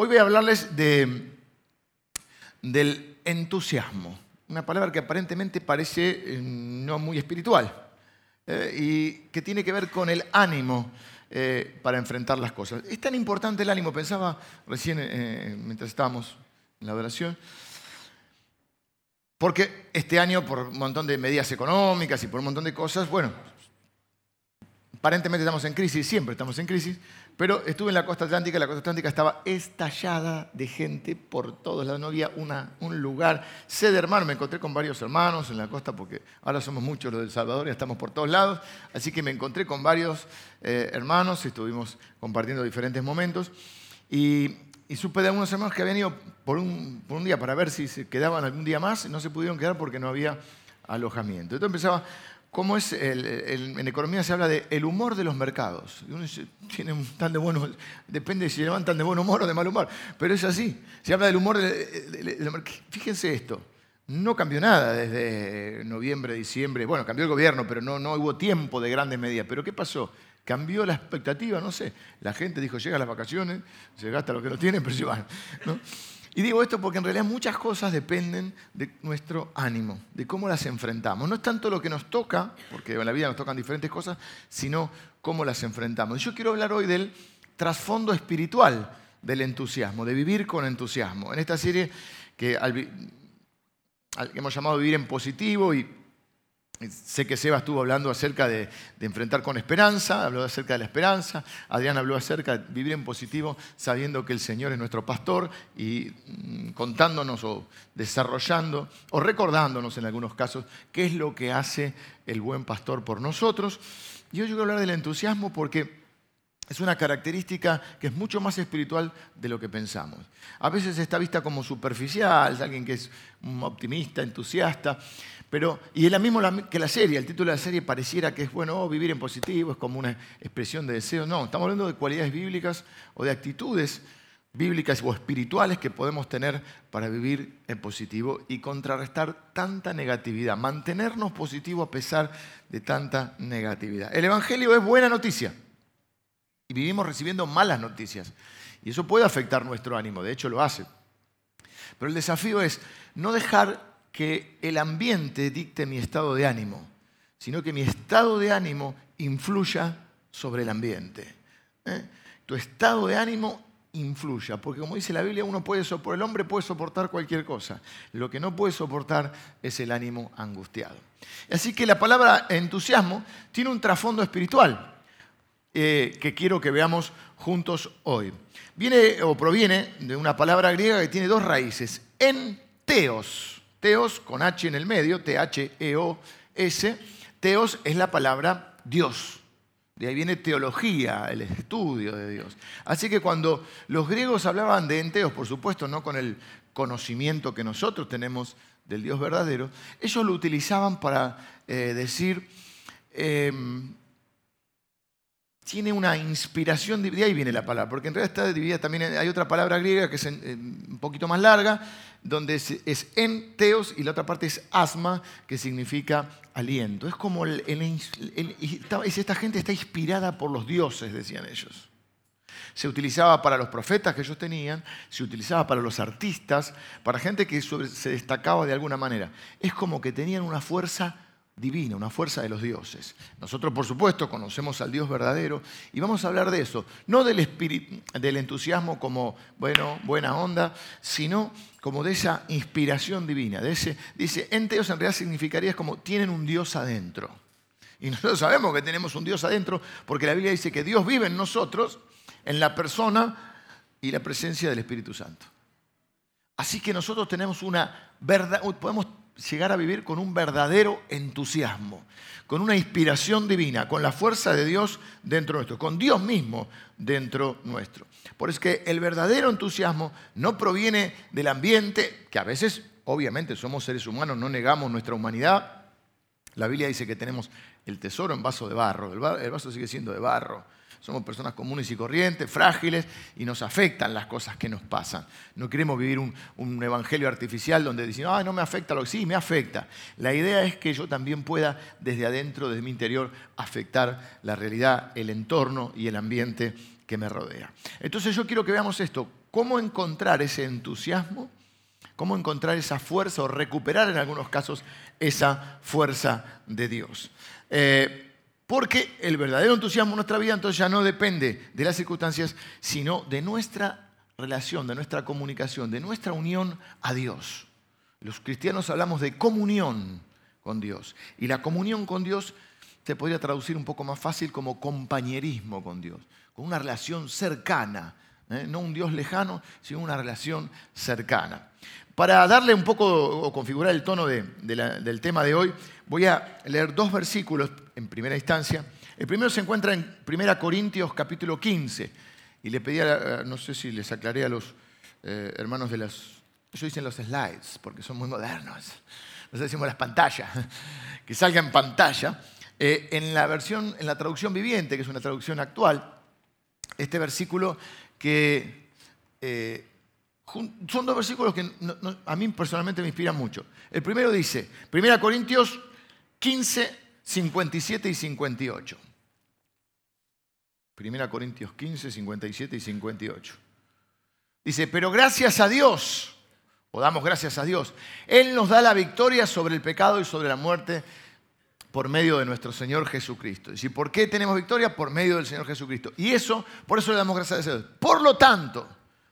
hoy voy a hablarles de, del entusiasmo, una palabra que aparentemente parece eh, no muy espiritual eh, y que tiene que ver con el ánimo eh, para enfrentar las cosas. Es tan importante el ánimo, pensaba recién mientras estábamos en la oración, porque este año, por un montón de medidas económicas y por un montón de cosas, bueno, aparentemente estamos en crisis, siempre estamos en crisis, pero estuve en la costa atlántica y la costa atlántica estaba estallada de gente por todos lados, no había un lugar. Sé de hermano, me encontré con varios hermanos en la costa porque ahora somos muchos los del Salvador y estamos por todos lados, así que me encontré con varios eh, hermanos estuvimos compartiendo diferentes momentos. Y, supe de algunos hermanos que habían ido por un día para ver si se quedaban algún día más, y no se pudieron quedar porque no había alojamiento. Entonces empezaba cómo es, en economía se habla de el humor de los mercados. Uno tiene tan de bueno, depende si levantan de buen humor o de mal humor, pero es así. Se habla del humor de, Fíjense esto, no cambió nada desde noviembre, diciembre. Bueno, cambió el gobierno, pero no, no hubo tiempo de grandes medidas. ¿Pero qué pasó? Cambió la expectativa, no sé. La gente dijo, llega las vacaciones, se gasta lo que no tienen, pero se van. Y digo esto porque en realidad muchas cosas dependen de nuestro ánimo, de cómo las enfrentamos. No es tanto lo que nos toca, porque en la vida nos tocan diferentes cosas, sino cómo las enfrentamos. Yo quiero hablar hoy del trasfondo espiritual del entusiasmo, de vivir con entusiasmo. En esta serie que, que hemos llamado Vivir en Positivo y Sé que Seba estuvo hablando acerca de, enfrentar con esperanza, habló acerca de la esperanza, Adrián habló acerca de vivir en positivo sabiendo que el Señor es nuestro pastor y mm, contándonos o desarrollando o recordándonos en algunos casos qué es lo que hace el buen pastor por nosotros. Y hoy yo quiero hablar del entusiasmo porque es una característica que es mucho más espiritual de lo que pensamos. A veces está vista como superficial, alguien que es un optimista, entusiasta, pero, y es la misma que la serie, el título de la serie pareciera que es, bueno, oh, vivir en positivo, es como una expresión de deseo. No, estamos hablando de cualidades bíblicas o de actitudes bíblicas o espirituales que podemos tener para vivir en positivo y contrarrestar tanta negatividad, mantenernos positivos a pesar de tanta negatividad. El Evangelio es buena noticia y vivimos recibiendo malas noticias y eso puede afectar nuestro ánimo, de hecho lo hace. Pero el desafío es no dejar que el ambiente dicte mi estado de ánimo, sino que mi estado de ánimo influya sobre el ambiente. ¿eh? Tu estado de ánimo influya, porque como dice la Biblia, uno puede soportar, el hombre puede soportar cualquier cosa. Lo que no puede soportar es el ánimo angustiado. Así que la palabra entusiasmo tiene un trasfondo espiritual eh, que quiero que veamos juntos hoy. Viene o proviene de una palabra griega que tiene dos raíces, en teos Teos con H en el medio, T-H-E-O-S. Teos es la palabra Dios. De ahí viene teología, el estudio de Dios. Así que cuando los griegos hablaban de enteos, por supuesto, no con el conocimiento que nosotros tenemos del Dios verdadero, ellos lo utilizaban para eh, decir, em, tiene una inspiración, de ahí viene la palabra, porque en realidad está dividida también, hay otra palabra griega que es un poquito más larga, donde es, en teos y la otra parte es asma, que significa aliento. Es como esta gente está inspirada por los dioses, decían ellos. Se utilizaba para los profetas que ellos tenían, se utilizaba para los artistas, para gente que se destacaba de alguna manera. Es como que tenían una fuerza divina, una fuerza de los dioses. Nosotros, por supuesto, conocemos al Dios verdadero y vamos a hablar de eso, no del, del entusiasmo como, bueno, buena onda, sino como de esa inspiración divina. De ese, dice, enteos en realidad significaría como tienen un Dios adentro. Y nosotros sabemos que tenemos un Dios adentro porque la Biblia dice que Dios vive en nosotros, en la persona y la presencia del Espíritu Santo. Así que nosotros tenemos una verdad, podemos llegar a vivir con un verdadero entusiasmo, con una inspiración divina, con la fuerza de Dios dentro nuestro, con Dios mismo dentro nuestro. Por eso que el verdadero entusiasmo no proviene del ambiente, que a veces, obviamente, somos seres humanos, no negamos nuestra humanidad. La Biblia dice que tenemos el tesoro en vaso de barro, el vaso sigue siendo de barro somos personas comunes y corrientes, frágiles, y nos afectan las cosas que nos pasan. No queremos vivir un, evangelio artificial donde decimos, ah, no me afecta lo que sí, me afecta. La idea es que yo también pueda, desde adentro, desde mi interior, afectar la realidad, el entorno y el ambiente que me rodea. Entonces yo quiero que veamos esto. cómo encontrar ese entusiasmo, cómo encontrar esa fuerza o recuperar en algunos casos esa fuerza de Dios. Eh, porque el verdadero entusiasmo en nuestra vida entonces ya no depende de las circunstancias, sino de nuestra relación, de nuestra comunicación, de nuestra unión a Dios. Los cristianos hablamos de comunión con Dios. Y la comunión con Dios se podría traducir un poco más fácil como compañerismo con Dios, con una relación cercana, ¿eh? no un Dios lejano, sino una relación cercana. Para darle un poco o configurar el tono del tema de hoy, voy a leer dos versículos en primera instancia. El primero se encuentra en 1 Corintios capítulo 15. Y le pedía, no sé si les aclaré a los eh, hermanos de las, ellos dicen los slides, porque son muy modernos. Nosotros decimos las pantallas, que salga en pantalla. Eh, en la versión, en la traducción viviente, que es una traducción actual, este versículo que eh, son dos versículos que a mí personalmente me inspiran mucho. El primero dice, 1 Corintios 15, 57 y 58. 1 Corintios 15, 57 y 58. Dice, pero gracias a Dios, o damos gracias a Dios, Él nos da la victoria sobre el pecado y sobre la muerte por medio de nuestro Señor Jesucristo. ¿Y por qué tenemos victoria? Por medio del Señor Jesucristo. Y eso, por eso le damos gracias a Dios. Por lo tanto,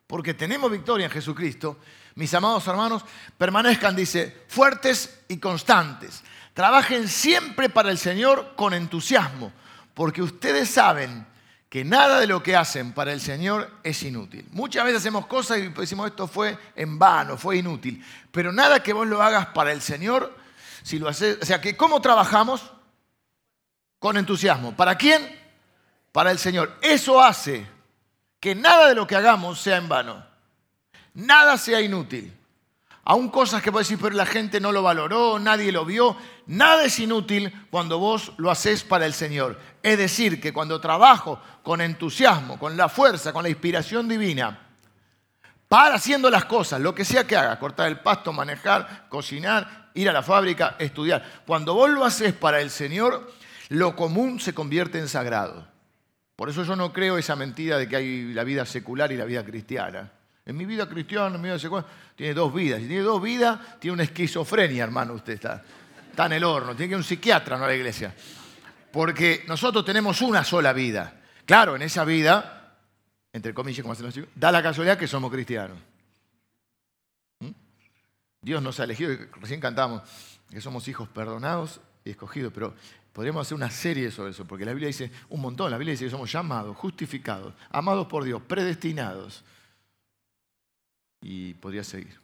porque tenemos victoria en Jesucristo, mis amados hermanos, permanezcan, dice, fuertes y constantes. Trabajen siempre para el Señor con entusiasmo, porque ustedes saben que nada de lo que hacen para el Señor es inútil. Muchas veces hacemos cosas y decimos esto fue en vano, fue inútil, pero nada que vos lo hagas para el Señor, si lo haces, o sea, que cómo trabajamos con entusiasmo. ¿Para quién? Para el Señor. Eso hace que nada de lo que hagamos sea en vano. Nada sea inútil. Aún cosas que puedes decir, pero la gente no lo valoró, nadie lo vio. Nada es inútil cuando vos lo haces para el Señor. Es decir, que cuando trabajo con entusiasmo, con la fuerza, con la inspiración divina, para haciendo las cosas, lo que sea que haga, cortar el pasto, manejar, cocinar, ir a la fábrica, estudiar. Cuando vos lo haces para el Señor, lo común se convierte en sagrado. Por eso yo no creo esa mentira de que hay la vida secular y la vida cristiana. En mi vida cristiana, en mi vida secular, tiene dos vidas. Si tiene dos vidas, tiene una esquizofrenia, hermano, usted está. Está en el horno, tiene que ir un psiquiatra, no a la iglesia. Porque nosotros tenemos una sola vida. Claro, en esa vida, entre comillas, da la casualidad que somos cristianos. ¿Mm? Dios nos ha elegido, recién cantamos, que somos hijos perdonados y escogidos, pero podríamos hacer una serie sobre eso, porque la Biblia dice un montón, la Biblia dice que somos llamados, justificados, amados por Dios, predestinados y podría seguir.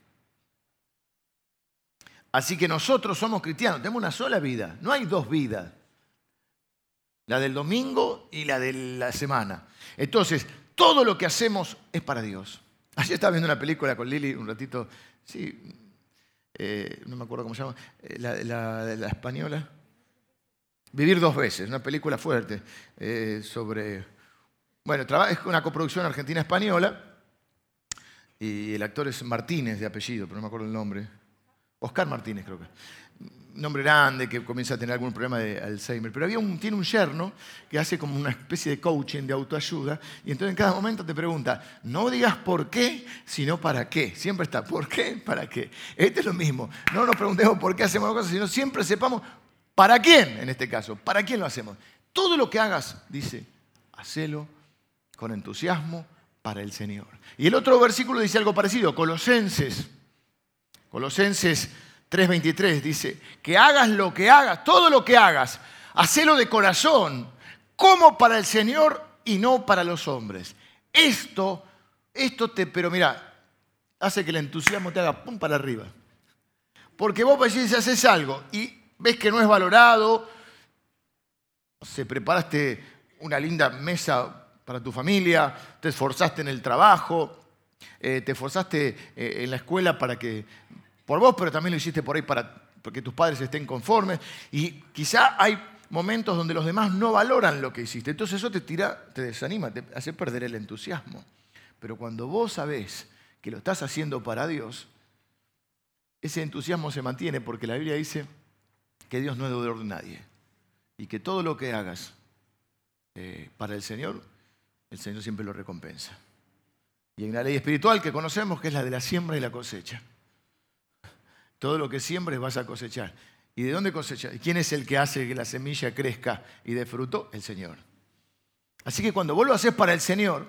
Así que nosotros somos cristianos, tenemos una sola vida, no hay dos vidas. La del domingo y la de la semana. Entonces, todo lo que hacemos es para Dios. Ayer estaba viendo una película con Lili un ratito, sí, eh, no me acuerdo cómo se llama, eh, la, la, española. Vivir dos veces, una película fuerte eh, sobre, bueno, es una coproducción argentina-española y el actor es Martínez de apellido, pero no me acuerdo el nombre. Oscar Martínez creo que. Nombre grande que comienza a tener algún problema de Alzheimer. Pero había un, tiene un yerno que hace como una especie de coaching, de autoayuda, y entonces en cada momento te pregunta, no digas por qué, sino para qué. Siempre está, ¿por qué? ¿Para qué? Este es lo mismo. No nos preguntemos por qué hacemos las cosas, sino siempre sepamos para quién, en este caso, para quién lo hacemos. Todo lo que hagas, dice, hacelo con entusiasmo, para el Señor. Y el otro versículo dice algo parecido, Colosenses. Colosenses 3:23 dice, que hagas lo que hagas, todo lo que hagas, hacelo de corazón, como para el Señor y no para los hombres. Esto, esto te, pero mira, hace que el entusiasmo te haga pum para arriba. Porque vos si haces algo y ves que no es valorado, se preparaste una linda mesa para tu familia, te esforzaste en el trabajo, eh, te esforzaste eh, en la escuela para que, por vos, pero también lo hiciste por ahí para que tus padres estén conformes. Y quizá hay momentos donde los demás no valoran lo que hiciste. Entonces eso te tira, te desanima, te hace perder el entusiasmo. Pero cuando vos sabés que lo estás haciendo para Dios, ese entusiasmo se mantiene porque la Biblia dice que Dios no es deudor de nadie y que todo lo que hagas eh, para el Señor el Señor siempre lo recompensa. Y hay una ley espiritual que conocemos que es la de la siembra y la cosecha. Todo lo que siembres vas a cosechar. ¿Y de dónde cosecha? ¿Quién es el que hace que la semilla crezca y dé fruto? El Señor. Así que cuando vos lo haces para el Señor,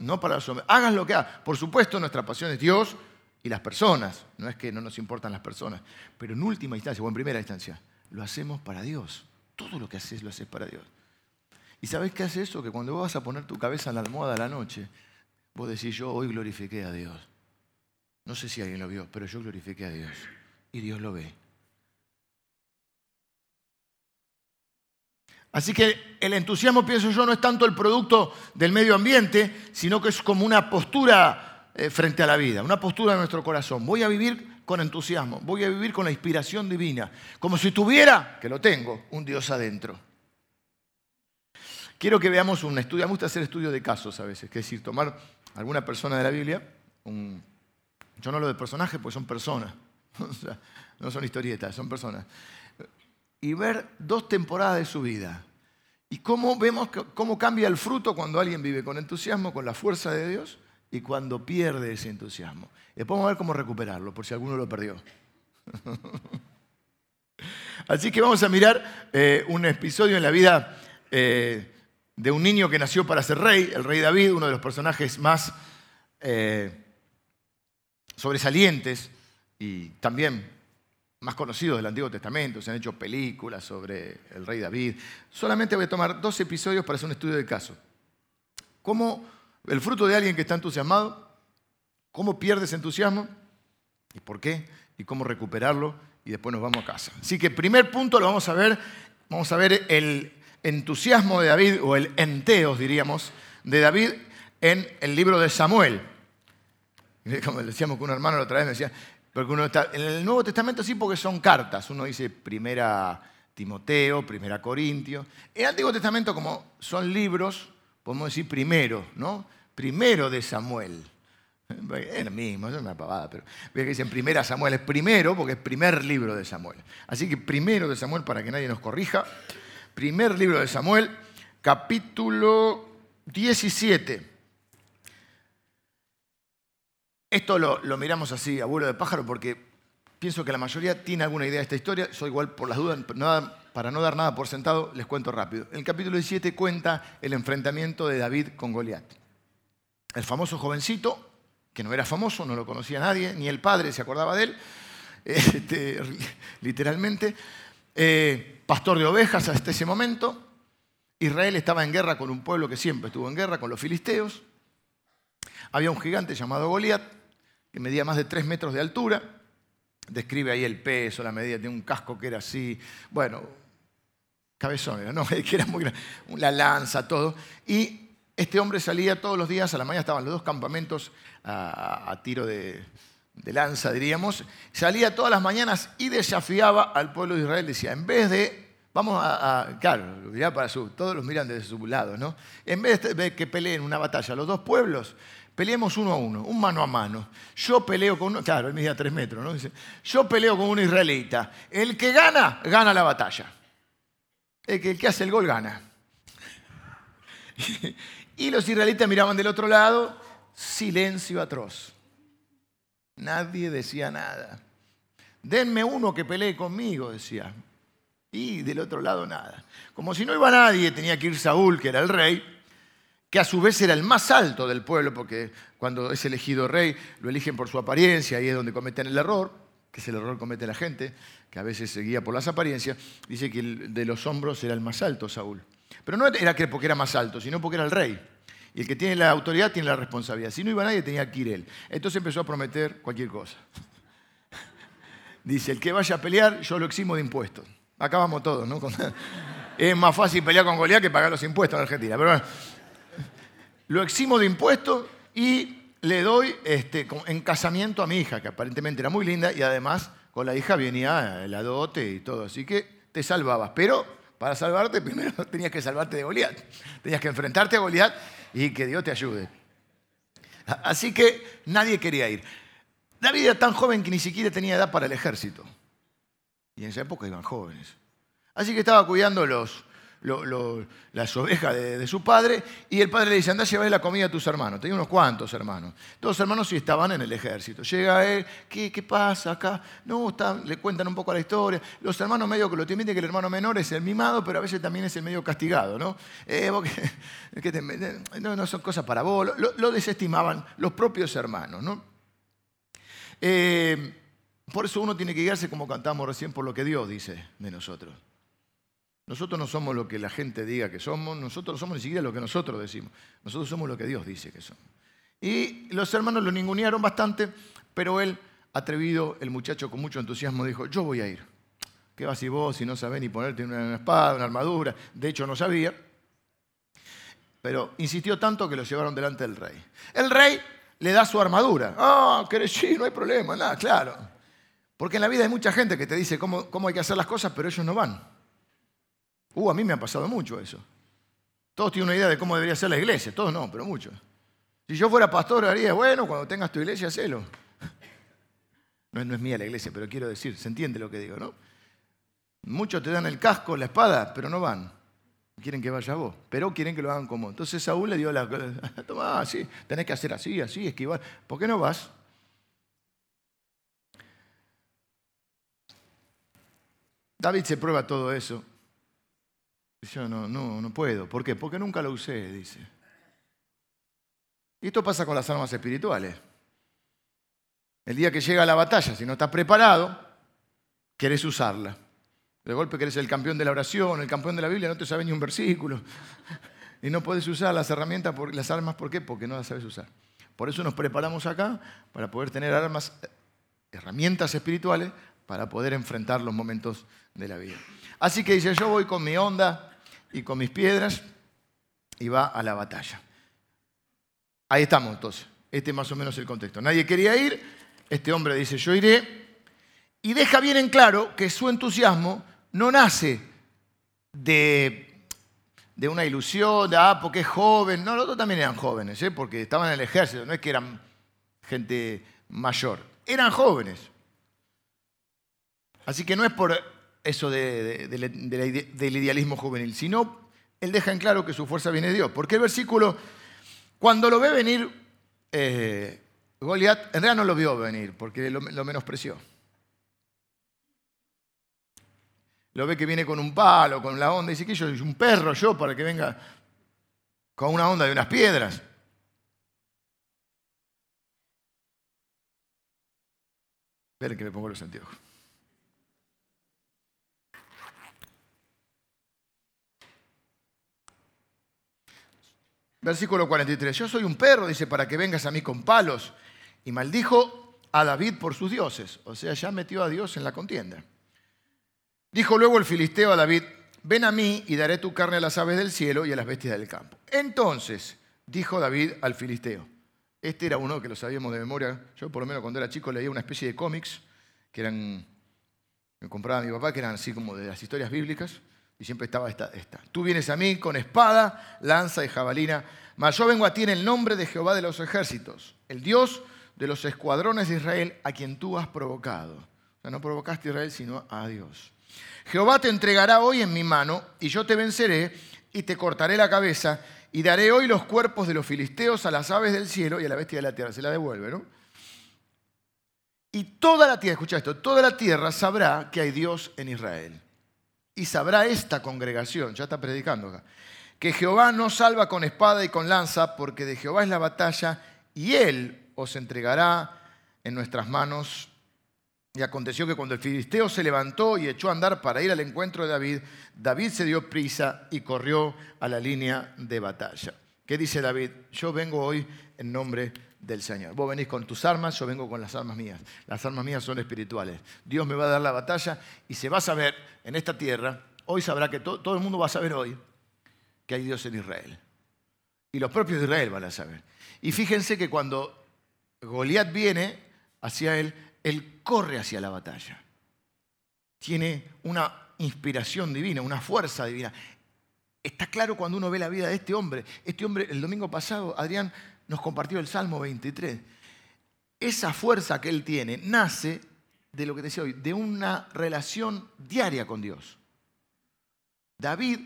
no, para los hombres, hagas lo que hagas. Por supuesto, nuestra pasión es Dios y las personas. No es que no nos importan las personas. Pero en última instancia, o en primera instancia, lo hacemos para Dios. Todo lo que haces lo haces para Dios. ¿Y sabés qué hace eso? Que cuando vos vas a poner tu cabeza en la almohada a la noche, vos decís, yo hoy glorifiqué a Dios. No sé si alguien lo vio, pero yo glorifiqué a Dios. Y Dios lo ve. Así que el entusiasmo, pienso yo, no es tanto el producto del medio ambiente, sino que es como una postura eh, frente a la vida, una postura de nuestro corazón. Voy a vivir con entusiasmo, voy a vivir con la inspiración divina, como si tuviera, que lo tengo, un Dios adentro. Quiero que veamos un estudio, me gusta hacer estudio de casos a veces, que es decir, tomar alguna persona de la Biblia, yo no hablo de personajes porque son personas, no son historietas, son personas y ver dos temporadas de su vida. Y cómo vemos cómo cambia el fruto cuando alguien vive con entusiasmo, con la fuerza de Dios, y cuando pierde ese entusiasmo. después vamos a ver cómo recuperarlo, por si alguno lo perdió. Así que vamos a mirar eh, un episodio en la vida eh, de un niño que nació para ser rey, el rey David, uno de los personajes más eh, sobresalientes y también más conocidos del Antiguo Testamento, se han hecho películas sobre el rey David. Solamente voy a tomar dos episodios para hacer un estudio de caso. ¿Cómo el fruto de alguien que está entusiasmado, cómo pierde ese entusiasmo y por qué, y cómo recuperarlo, y después nos vamos a casa. Así que primer punto lo vamos a ver, vamos a ver el entusiasmo de David, o el enteos diríamos, de David en el libro de Samuel. Como decíamos con un hermano la otra vez, me decía, porque uno está, en el Nuevo Testamento sí, porque son cartas. Uno dice primera Timoteo, primera Corintio. En el Antiguo Testamento, como son libros, podemos decir primero, ¿no? Primero de Samuel. Es lo mismo, es una pavada, pero que dicen primera Samuel, es primero porque es primer libro de Samuel. Así que primero de Samuel, para que nadie nos corrija, primer libro de Samuel, capítulo 17. Esto lo, miramos así, abuelo de pájaro, porque pienso que la mayoría tiene alguna idea de esta historia. Soy igual por las dudas, para no dar nada por sentado, les cuento rápido. El capítulo 17 cuenta el enfrentamiento de David con Goliat. El famoso jovencito, que no era famoso, no lo conocía nadie, ni el padre se acordaba de él, este, literalmente, eh, pastor de ovejas hasta ese momento. Israel estaba en guerra con un pueblo que siempre estuvo en guerra, con los filisteos. Había un gigante llamado Goliat, que medía más de tres metros de altura. Describe ahí el peso, la medida de un casco que era así, bueno, cabezón ¿no? era muy grande, la lanza, todo. Y este hombre salía todos los días, a la mañana estaban los dos campamentos a, tiro de, lanza, diríamos. Salía todas las mañanas y desafiaba al pueblo de Israel. Decía, en vez de Vamos a, claro, para su, todos los miran desde su lado, ¿no? En vez de que peleen una batalla los dos pueblos, Peleemos uno a uno, un mano a mano. Yo peleo con uno, claro, él medía tres metros, ¿no? Dice, yo peleo con un israelita. El que gana, gana la batalla. El que, el que hace el gol gana. y los israelitas miraban del otro lado, silencio atroz. Nadie decía nada. Denme uno que pelee conmigo, decía. Y del otro lado nada. Como si no iba nadie, tenía que ir Saúl, que era el rey, que a su vez era el más alto del pueblo, porque cuando es elegido rey lo eligen por su apariencia, y es donde cometen el error, que es el error que comete la gente, que a veces se guía por las apariencias, dice que de los hombros era el más alto, Saúl. Pero no era porque era más alto, sino porque era el rey. Y el que tiene la autoridad tiene la responsabilidad. Si no iba nadie, tenía que ir él. Entonces empezó a prometer cualquier cosa. Dice, el que vaya a pelear, yo lo eximo de impuestos. Acabamos todos, ¿no? Es más fácil pelear con Goliat que pagar los impuestos en Argentina. Pero bueno, lo eximo de impuestos y le doy este, en casamiento a mi hija, que aparentemente era muy linda, y además con la hija venía la dote y todo, así que te salvabas. Pero para salvarte primero tenías que salvarte de Goliat, tenías que enfrentarte a Goliat y que Dios te ayude. Así que nadie quería ir. David era tan joven que ni siquiera tenía edad para el ejército. Y en esa época iban jóvenes. Así que estaba cuidando los, las ovejas de, su padre, y el padre le dice, anda a llevar la comida a tus hermanos. Tenía unos cuantos hermanos. Todos hermanos sí estaban en el ejército. Llega él, ¿qué, pasa acá? No, le cuentan un poco la historia. Los hermanos medio que lo tienen que el hermano menor es el mimado, pero a veces también es el medio castigado, ¿no? Eh, no, no, son cosas para vos. Lo, desestimaban los propios hermanos, ¿no? Eh, por eso uno tiene que guiarse, como cantamos recién, por lo que Dios dice de nosotros. Nosotros no somos lo que la gente diga que somos, nosotros no somos ni siquiera lo que nosotros decimos. Nosotros somos lo que Dios dice que somos. Y los hermanos lo ningunearon bastante, pero él, atrevido, el muchacho con mucho entusiasmo, dijo, yo voy a ir. ¿Qué vas y vos si no sabés ni ponerte una espada, una armadura? De hecho, no sabía. Pero insistió tanto que lo llevaron delante del rey. El rey le da su armadura. Ah, querés sí, no hay problema, nada, claro. Porque en la vida hay mucha gente que te dice cómo, hay que hacer las cosas, pero ellos no van. Uh, a mí me ha pasado mucho eso. Todos tienen una idea de cómo debería ser la iglesia, todos no, pero muchos. Si yo fuera pastor, haría, bueno, cuando tengas tu iglesia, hacelo. No, no es mía la iglesia, pero quiero decir, se entiende lo que digo, ¿no? Muchos te dan el casco, la espada, pero no van. Quieren que vaya vos, pero quieren que lo hagan como. Entonces Saúl le dio la. Toma, sí, tenés que hacer así, así, esquivar. ¿Por qué no vas? David se prueba todo eso. Yo no, no, no puedo. ¿Por qué? Porque nunca lo usé, dice. Y esto pasa con las armas espirituales. El día que llega la batalla, si no estás preparado, querés usarla. De golpe que eres el campeón de la oración, el campeón de la Biblia, no te sabes ni un versículo. Y no puedes usar las herramientas, las armas, ¿por qué? Porque no las sabes usar. Por eso nos preparamos acá para poder tener armas, herramientas espirituales para poder enfrentar los momentos de la vida. Así que dice, yo voy con mi onda y con mis piedras y va a la batalla. Ahí estamos entonces. Este es más o menos el contexto. Nadie quería ir, este hombre dice, yo iré, y deja bien en claro que su entusiasmo no nace de, de una ilusión, de, ah, porque es joven. No, los otros también eran jóvenes, ¿eh? porque estaban en el ejército, no es que eran gente mayor, eran jóvenes. Así que no es por eso del idealismo juvenil, sino él deja en claro que su fuerza viene de Dios. Porque el versículo, cuando lo ve venir, eh, Goliat, en realidad no lo vio venir, porque lo, menospreció. Lo ve que viene con un palo, con la onda, y dice que yo soy un perro yo para que venga con una onda de unas piedras. Esperen que me pongo los anteojos. Versículo 43. Yo soy un perro, dice, para que vengas a mí con palos. Y maldijo a David por sus dioses. O sea, ya metió a Dios en la contienda. Dijo luego el filisteo a David, ven a mí y daré tu carne a las aves del cielo y a las bestias del campo. Entonces dijo David al filisteo. Este era uno que lo sabíamos de memoria. Yo por lo menos cuando era chico leía una especie de cómics que eran, me compraba mi papá, que eran así como de las historias bíblicas. Y siempre estaba esta. Tú vienes a mí con espada, lanza y jabalina, mas yo vengo a ti en el nombre de Jehová de los ejércitos, el Dios de los escuadrones de Israel, a quien tú has provocado. O sea, no provocaste a Israel, sino a Dios. Jehová te entregará hoy en mi mano, y yo te venceré, y te cortaré la cabeza, y daré hoy los cuerpos de los filisteos a las aves del cielo y a la bestia de la tierra. Se la devuelve, ¿no? Y toda la tierra, escucha esto, toda la tierra sabrá que hay Dios en Israel y sabrá esta congregación, ya está predicando acá, que Jehová no salva con espada y con lanza, porque de Jehová es la batalla, y él os entregará en nuestras manos. Y aconteció que cuando el filisteo se levantó y echó a andar para ir al encuentro de David, David se dio prisa y corrió a la línea de batalla. ¿Qué dice David? Yo vengo hoy en nombre de del Señor. Vos venís con tus armas, yo vengo con las armas mías. Las armas mías son espirituales. Dios me va a dar la batalla y se va a saber en esta tierra, hoy sabrá que todo el mundo va a saber hoy que hay Dios en Israel. Y los propios de Israel van a saber. Y fíjense que cuando Goliat viene hacia él, él corre hacia la batalla. Tiene una inspiración divina, una fuerza divina. Está claro cuando uno ve la vida de este hombre. Este hombre, el domingo pasado, Adrián nos compartió el Salmo 23. Esa fuerza que él tiene nace de lo que decía hoy, de una relación diaria con Dios. David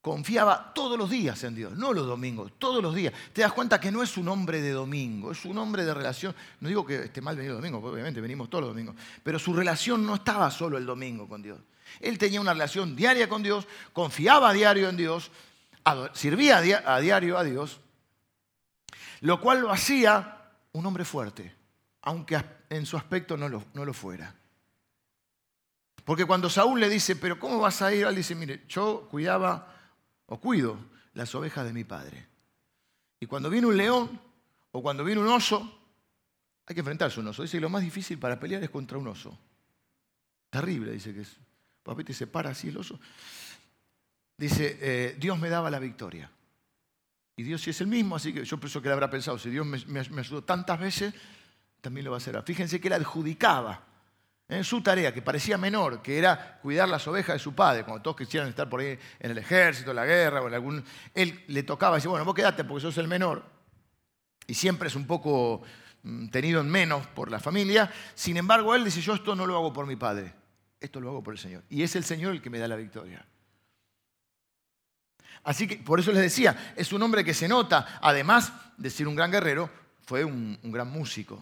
confiaba todos los días en Dios, no los domingos, todos los días. Te das cuenta que no es un hombre de domingo, es un hombre de relación. No digo que esté mal venir domingo, obviamente venimos todos los domingos, pero su relación no estaba solo el domingo con Dios. Él tenía una relación diaria con Dios, confiaba a diario en Dios, servía a diario a Dios, lo cual lo hacía un hombre fuerte, aunque en su aspecto no lo, fuera. Porque cuando Saúl le dice, pero ¿cómo vas a ir? Él dice, mire, yo cuidaba o cuido las ovejas de mi padre. Y cuando viene un león o cuando viene un oso, hay que enfrentarse a un oso. Dice que lo más difícil para pelear es contra un oso. Terrible, dice que es. Papete se para así el oso. Dice, eh, Dios me daba la victoria. Y Dios sí es el mismo, así que yo pienso que le habrá pensado, si Dios me, ayudó tantas veces, también lo va a hacer. Fíjense que él adjudicaba en su tarea, que parecía menor, que era cuidar las ovejas de su padre, cuando todos quisieran estar por ahí en el ejército, en la guerra o en algún... Él le tocaba decir, bueno, vos quedate porque sos el menor, y siempre es un poco mm, tenido en menos por la familia, sin embargo él dice, yo esto no lo hago por mi padre, esto lo hago por el Señor. Y es el Señor el que me da la victoria. Así que por eso les decía, es un hombre que se nota, además de ser un gran guerrero, fue un gran músico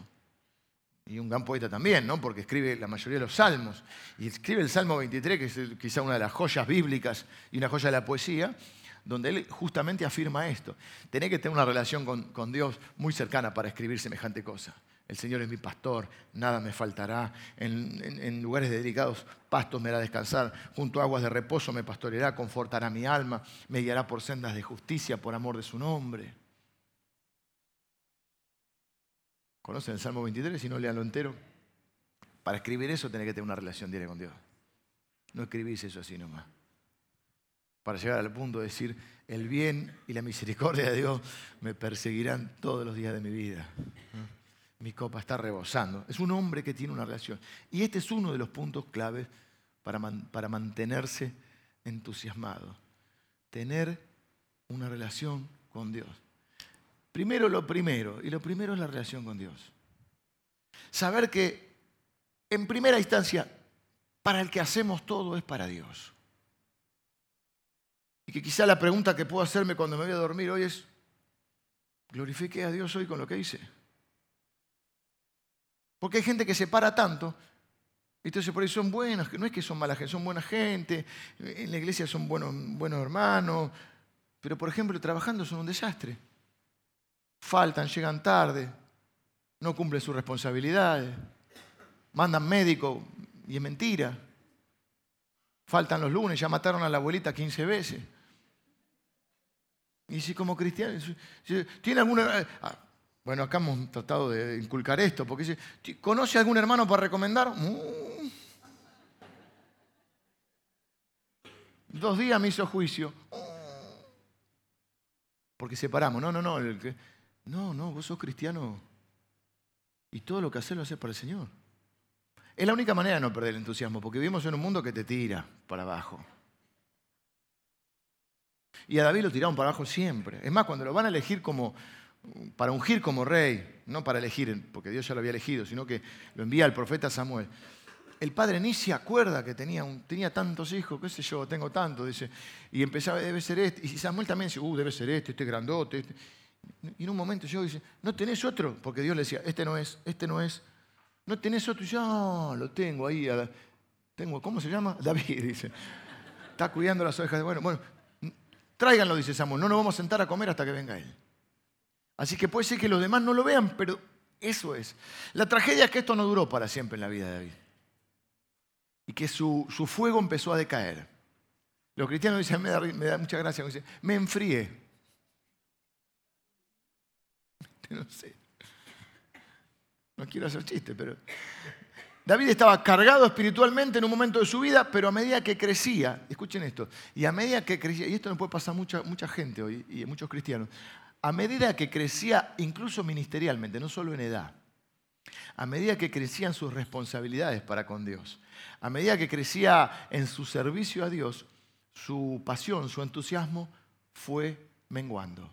y un gran poeta también, ¿no? porque escribe la mayoría de los salmos. Y escribe el Salmo 23, que es quizá una de las joyas bíblicas y una joya de la poesía, donde él justamente afirma esto. Tenés que tener una relación con, Dios muy cercana para escribir semejante cosa. El Señor es mi pastor, nada me faltará. En, lugares dedicados, pastos me hará descansar. Junto a aguas de reposo me pastoreará, confortará mi alma, me guiará por sendas de justicia por amor de su nombre. ¿Conocen el Salmo 23? Si no, leanlo entero. Para escribir eso tenés que tener una relación diaria con Dios. No escribís eso así nomás. Para llegar al punto de decir, el bien y la misericordia de Dios me perseguirán todos los días de mi vida. Mi copa está rebosando. Es un hombre que tiene una relación. Y este es uno de los puntos claves para, para mantenerse entusiasmado. Tener una relación con Dios. Primero lo primero, y lo primero es la relación con Dios. Saber que, en primera instancia, para el que hacemos todo es para Dios. Y que quizá la pregunta que puedo hacerme cuando me voy a dormir hoy es, ¿glorifique a Dios hoy con lo que hice? Porque hay gente que se para tanto, entonces por ahí son buenos, no es que son mala gente, son buena gente, en la iglesia son buenos, buenos hermanos, pero por ejemplo trabajando son un desastre faltan, llegan tarde, no cumplen sus responsabilidades, mandan médico y es mentira. Faltan los lunes, ya mataron a la abuelita 15 veces. Y si como cristiano, ¿tiene alguna... Bueno, acá hemos tratado de inculcar esto, porque dice, ¿conoce algún hermano para recomendar? Mm. Dos días me hizo juicio. Porque separamos. No, no, no. No, no, vos sos cristiano y todo lo que haces lo haces para el Señor. Es la única manera de no perder el entusiasmo, porque vivimos en un mundo que te tira para abajo. Y a David lo tiraron para abajo siempre. Es más, cuando lo van a elegir como, para ungir como rey, no para elegir, porque Dios ya lo había elegido, sino que lo envía al profeta Samuel. El padre ni se acuerda que tenía, tantos hijos, qué sé yo, tengo tantos, dice. Y empezaba, debe ser este. Y Samuel también dice, uh, debe ser este, este grandote. Este. Y en un momento yo dice, ¿no tenés otro? Porque Dios le decía, este no es, este no es. ¿No tenés otro? Y yo, ah, lo tengo ahí. Tengo, ¿Cómo se llama? David, dice. Está cuidando las ovejas. Bueno, bueno, tráiganlo, dice Samuel. No nos vamos a sentar a comer hasta que venga él. Así que puede ser que los demás no lo vean, pero eso es. La tragedia es que esto no duró para siempre en la vida de David. Y que su, fuego empezó a decaer. Los cristianos dicen, me da, me da mucha gracia, me, enfríe. no sé. No quiero hacer chiste, pero... David estaba cargado espiritualmente en un momento de su vida, pero a medida que crecía, escuchen esto, y a medida que crecía, y esto no puede pasar mucha, mucha gente hoy, y muchos cristianos, a medida que crecía incluso ministerialmente, no solo en edad, a medida que crecían sus responsabilidades para con Dios, a medida que crecía en su servicio a Dios, su pasión, su entusiasmo fue menguando.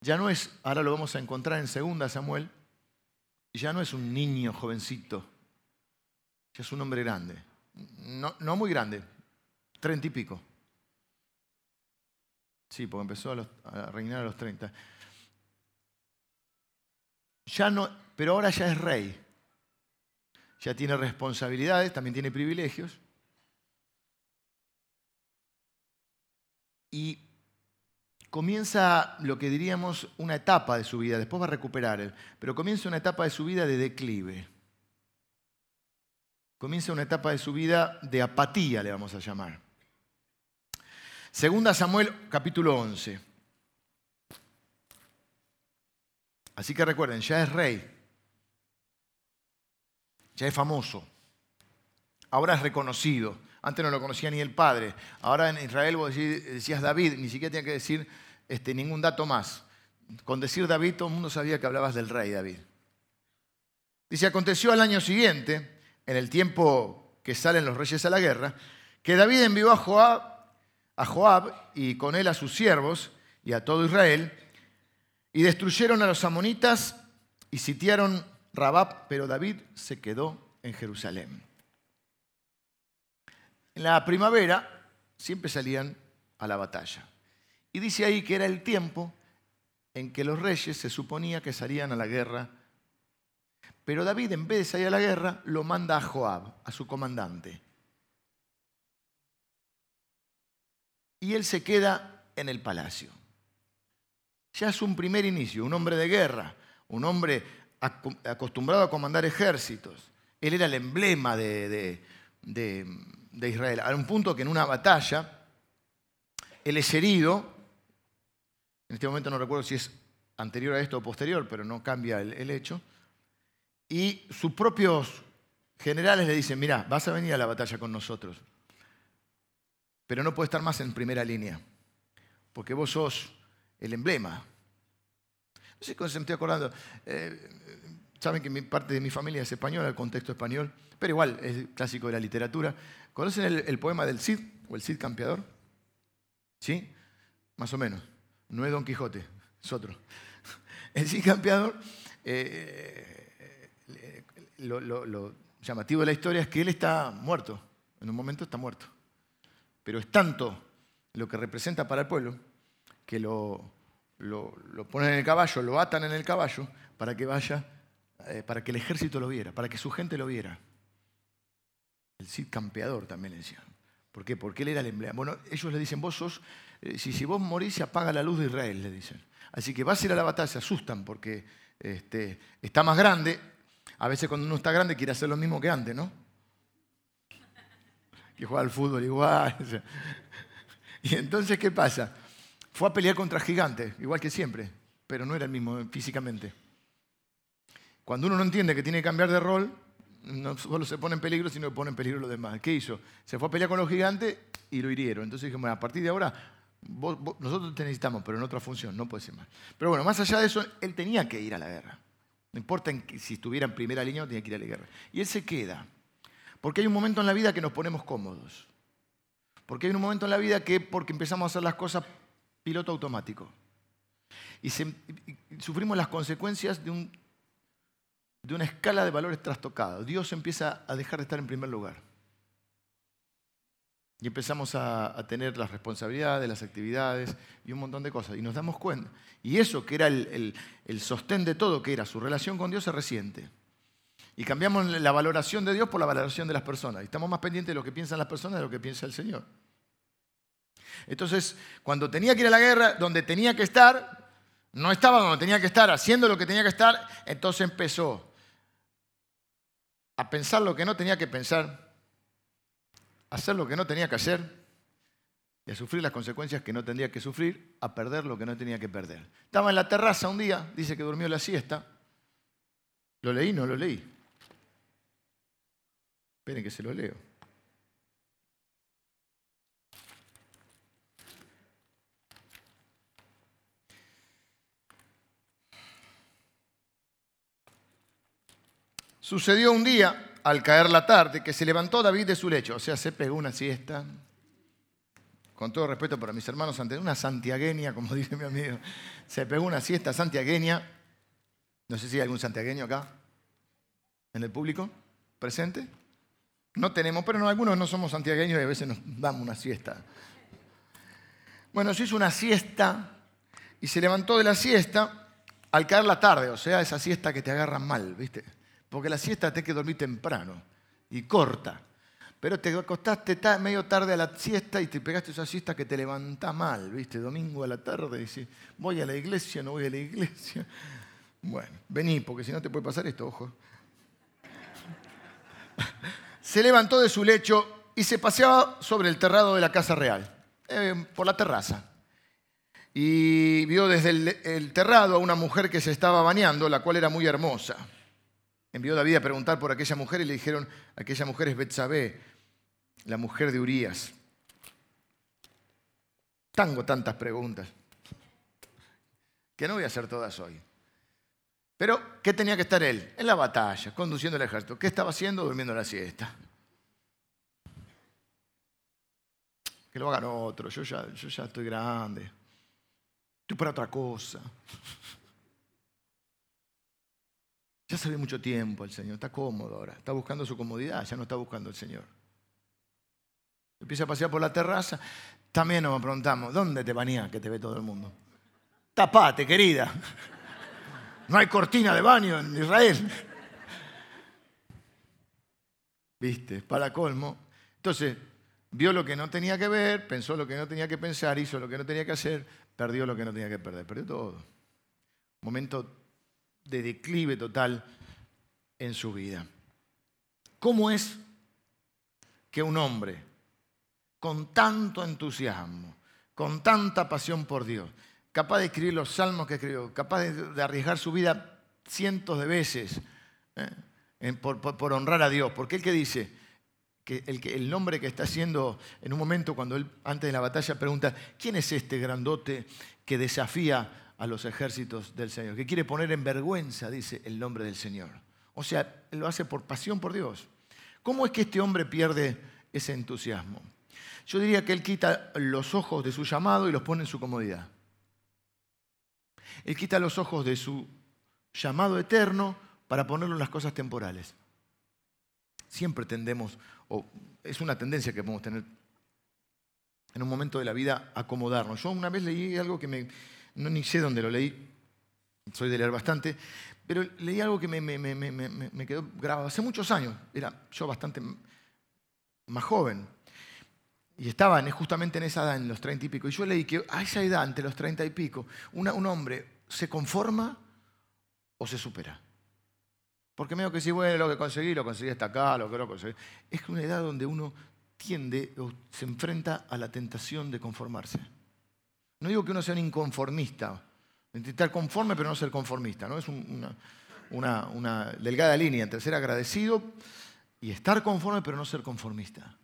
Ya no es, ahora lo vamos a encontrar en segunda Samuel, ya no es un niño jovencito, ya es un hombre grande. No, no muy grande, treinta y pico. Sí, porque empezó a, reinar a los 30. Ya no, pero ahora ya es rey. Ya tiene responsabilidades, también tiene privilegios. Y comienza lo que diríamos una etapa de su vida, después va a recuperar pero comienza una etapa de su vida de declive. Comienza una etapa de su vida de apatía, le vamos a llamar. Segunda Samuel capítulo 11. Así que recuerden, ya es rey, ya es famoso, ahora es reconocido. Antes no lo conocía ni el padre. Ahora en Israel vos decías David, ni siquiera tenía que decir este, ningún dato más. Con decir David todo el mundo sabía que hablabas del rey David. Dice, aconteció al año siguiente, en el tiempo que salen los reyes a la guerra, que David envió a Joab a Joab y con él a sus siervos y a todo Israel, y destruyeron a los amonitas y sitiaron Rabab, pero David se quedó en Jerusalén. En la primavera siempre salían a la batalla. Y dice ahí que era el tiempo en que los reyes se suponía que salían a la guerra. Pero David, en vez de salir a la guerra, lo manda a Joab, a su comandante. Y él se queda en el palacio. Ya es un primer inicio, un hombre de guerra, un hombre acostumbrado a comandar ejércitos. Él era el emblema de, Israel. A un punto que en una batalla, él es herido, en este momento no recuerdo si es anterior a esto o posterior, pero no cambia el, el hecho, y sus propios generales le dicen, mira, vas a venir a la batalla con nosotros pero no puede estar más en primera línea, porque vos sos el emblema. No sé cómo me estoy acordando. Eh, saben que parte de mi familia es española, el contexto español, pero igual es clásico de la literatura. ¿Conocen el, poema del Cid o el Cid campeador? ¿Sí? Más o menos. No es Don Quijote, es otro. El Cid campeador, eh, eh, lo llamativo de la historia es que él está muerto. En un momento está muerto pero es tanto lo que representa para el pueblo que lo, lo, ponen en el caballo, lo atan en el caballo para que vaya, eh, para que el ejército lo viera, para que su gente lo viera. El Cid campeador también le decían. ¿Por qué? Porque él era el emblema. Bueno, ellos le dicen, vos sos, eh, si, si vos morís se apaga la luz de Israel, le dicen. Así que vas a ir a la batalla, se asustan porque este, está más grande. A veces cuando uno está grande quiere hacer lo mismo que antes, ¿no? Que juega al fútbol igual. Y entonces, ¿qué pasa? Fue a pelear contra gigantes, igual que siempre, pero no era el mismo físicamente. Cuando uno no entiende que tiene que cambiar de rol, no solo se pone en peligro, sino que pone en peligro los demás. ¿Qué hizo? Se fue a pelear con los gigantes y lo hirieron. Entonces dijimos, bueno, a partir de ahora, nosotros te necesitamos, pero en otra función, no puede ser más. Pero bueno, más allá de eso, él tenía que ir a la guerra. No importa si estuviera en primera línea, tenía que ir a la guerra. Y él se queda. Porque hay un momento en la vida que nos ponemos cómodos. Porque hay un momento en la vida que porque empezamos a hacer las cosas piloto automático. Y, sufrimos las consecuencias de, una escala de valores trastocada. Dios empieza a dejar de estar en primer lugar. Y empezamos a, tener las responsabilidades, las actividades y un montón de cosas. Y nos damos cuenta. Y eso que era el sostén de todo, que era su relación con Dios, se resiente. Y cambiamos la valoración de Dios por la valoración de las personas. Estamos más pendientes de lo que piensan las personas de lo que piensa el Señor. Entonces, cuando tenía que ir a la guerra, donde tenía que estar, no estaba donde tenía que estar, haciendo lo que tenía que estar, entonces empezó a pensar lo que no tenía que pensar, a hacer lo que no tenía que hacer y a sufrir las consecuencias que no tendría que sufrir, a perder lo que no tenía que perder. Estaba en la terraza un día, dice que durmió la siesta. ¿Lo leí? No lo leí. Esperen que se lo leo. Sucedió un día, al caer la tarde, que se levantó David de su lecho, o sea, se pegó una siesta, con todo respeto para mis hermanos, una santiagueña, como dice mi amigo, se pegó una siesta santiagueña, no sé si hay algún santiagueño acá, en el público, presente. No tenemos, pero no, algunos no somos santiagueños y a veces nos damos una siesta. Bueno, se hizo una siesta y se levantó de la siesta al caer la tarde, o sea, esa siesta que te agarra mal, ¿viste? Porque la siesta te que dormir temprano y corta. Pero te acostaste medio tarde a la siesta y te pegaste esa siesta que te levanta mal, ¿viste? Domingo a la tarde y dices, voy a la iglesia, no voy a la iglesia. Bueno, vení, porque si no te puede pasar esto, ojo. Se levantó de su lecho y se paseaba sobre el terrado de la casa real, eh, por la terraza y vio desde el, terrado a una mujer que se estaba bañando, la cual era muy hermosa. Envió David a preguntar por aquella mujer y le dijeron, aquella mujer es Betsabé, la mujer de Urías. Tengo tantas preguntas que no voy a hacer todas hoy. Pero, ¿qué tenía que estar él? En la batalla, conduciendo el ejército. ¿Qué estaba haciendo? Durmiendo la siesta. Que lo hagan otro, yo ya, yo ya estoy grande. Estoy para otra cosa. Ya se mucho tiempo el Señor, está cómodo ahora, está buscando su comodidad, ya no está buscando el Señor. Empieza a pasear por la terraza, también nos preguntamos, ¿dónde te bañás que te ve todo el mundo? Tapate, querida. No hay cortina de baño en Israel. ¿Viste? Para colmo. Entonces, vio lo que no tenía que ver, pensó lo que no tenía que pensar, hizo lo que no tenía que hacer, perdió lo que no tenía que perder, perdió todo. Momento de declive total en su vida. ¿Cómo es que un hombre con tanto entusiasmo, con tanta pasión por Dios, capaz de escribir los salmos que escribió, capaz de, arriesgar su vida cientos de veces ¿eh? por, honrar a Dios? Porque él que dice, que el, el, nombre que está haciendo en un momento cuando él antes de la batalla pregunta, ¿quién es este grandote que desafía a los ejércitos del Señor? Que quiere poner en vergüenza, dice, el nombre del Señor. O sea, lo hace por pasión por Dios. ¿Cómo es que este hombre pierde ese entusiasmo? Yo diría que él quita los ojos de su llamado y los pone en su comodidad. Él quita los ojos de su llamado eterno para ponerlo en las cosas temporales. Siempre tendemos o es una tendencia que podemos tener en un momento de la vida acomodarnos. Yo una vez leí algo que me, no ni sé dónde lo leí, soy de leer bastante, pero leí algo que me, me, quedó grabado hace muchos años, era yo bastante más joven, y estaba justamente en esa edad, en los treinta y pico, y yo leí que a esa edad, entre los treinta y pico, un hombre se conforma o se supera. Porque medio que si, bueno, lo que conseguí, lo conseguí hasta acá, lo que lo conseguí. Es una edad donde uno tiende o se enfrenta a la tentación de conformarse. No digo que uno sea un inconformista, estar conforme pero no ser conformista, ¿no? Es una, una delgada línea entre ser agradecido y estar conforme pero no ser conformista.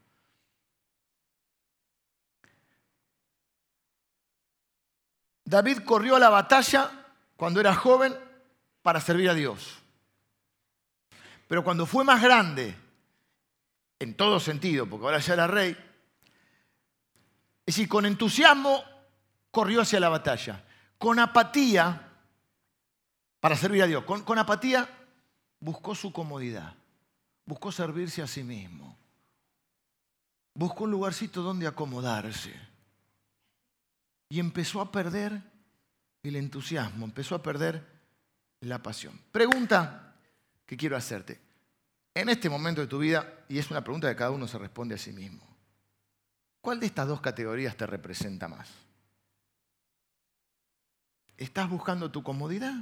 David corrió a la batalla cuando era joven para servir a Dios. Pero cuando fue más grande, en todo sentido, porque ahora ya era rey, es decir, con entusiasmo corrió hacia la batalla. Con apatía, para servir a Dios, con, con apatía buscó su comodidad, buscó servirse a sí mismo, buscó un lugarcito donde acomodarse y empezó a perder el entusiasmo, empezó a perder la pasión. Pregunta que quiero hacerte. En este momento de tu vida, y es una pregunta que cada uno se responde a sí mismo, ¿cuál de estas dos categorías te representa más? ¿Estás buscando tu comodidad?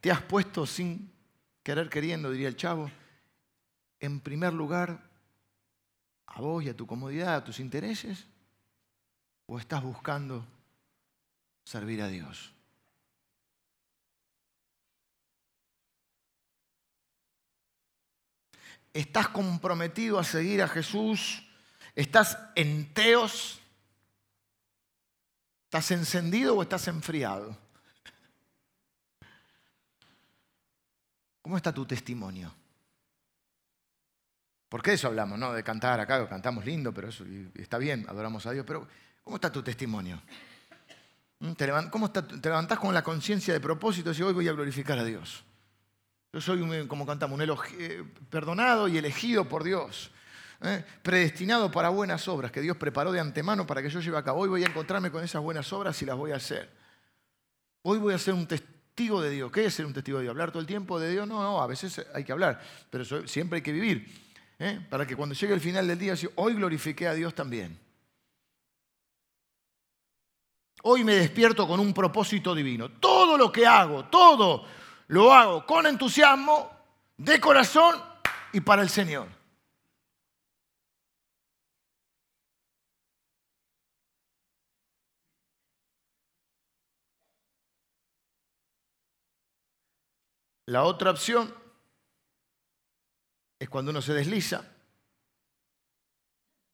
¿Te has puesto sin querer queriendo, diría el chavo, en primer lugar a vos y a tu comodidad, a tus intereses? ¿O estás buscando servir a Dios? ¿Estás comprometido a seguir a Jesús? ¿Estás en teos? ¿Estás encendido o estás enfriado? ¿Cómo está tu testimonio? Porque eso hablamos, ¿no? De cantar acá, cantamos lindo, pero eso está bien, adoramos a Dios, pero ¿cómo está tu testimonio? ¿Mm? ¿Te, ¿Cómo levantás con la conciencia de propósito y hoy voy a glorificar a Dios? Yo soy, como cantamos, un eh, perdonado y elegido por Dios. ¿eh? predestinado para buenas obras que Dios preparó de antemano para que yo lleve a cabo. Hoy voy a encontrarme con esas buenas obras y las voy a hacer. Hoy voy a ser un testigo de Dios. ¿Qué es ser un testigo de Dios? ¿Hablar todo el tiempo de Dios? No, no, a veces hay que hablar, pero siempre hay que vivir. ¿eh? Para que cuando llegue el final del día, hoy glorifique a Dios también. Hoy me despierto con un propósito divino. Todo lo que hago, todo lo hago con entusiasmo, de corazón y para el Señor. La otra opción es cuando uno se desliza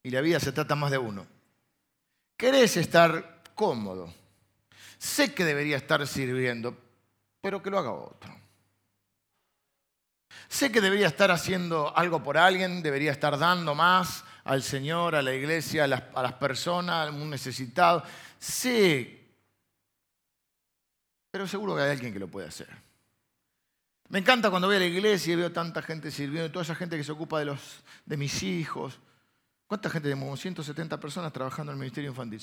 y la vida se trata más de uno. Querés estar cómodo. Sé que debería estar sirviendo, pero que lo haga otro. Sé que debería estar haciendo algo por alguien, debería estar dando más al Señor, a la iglesia, a las, a las personas, a un necesitado. Sé, pero seguro que hay alguien que lo puede hacer. Me encanta cuando voy a la iglesia y veo tanta gente sirviendo, toda esa gente que se ocupa de, los, de mis hijos. ¿Cuánta gente? Tenemos 170 personas trabajando en el Ministerio Infantil.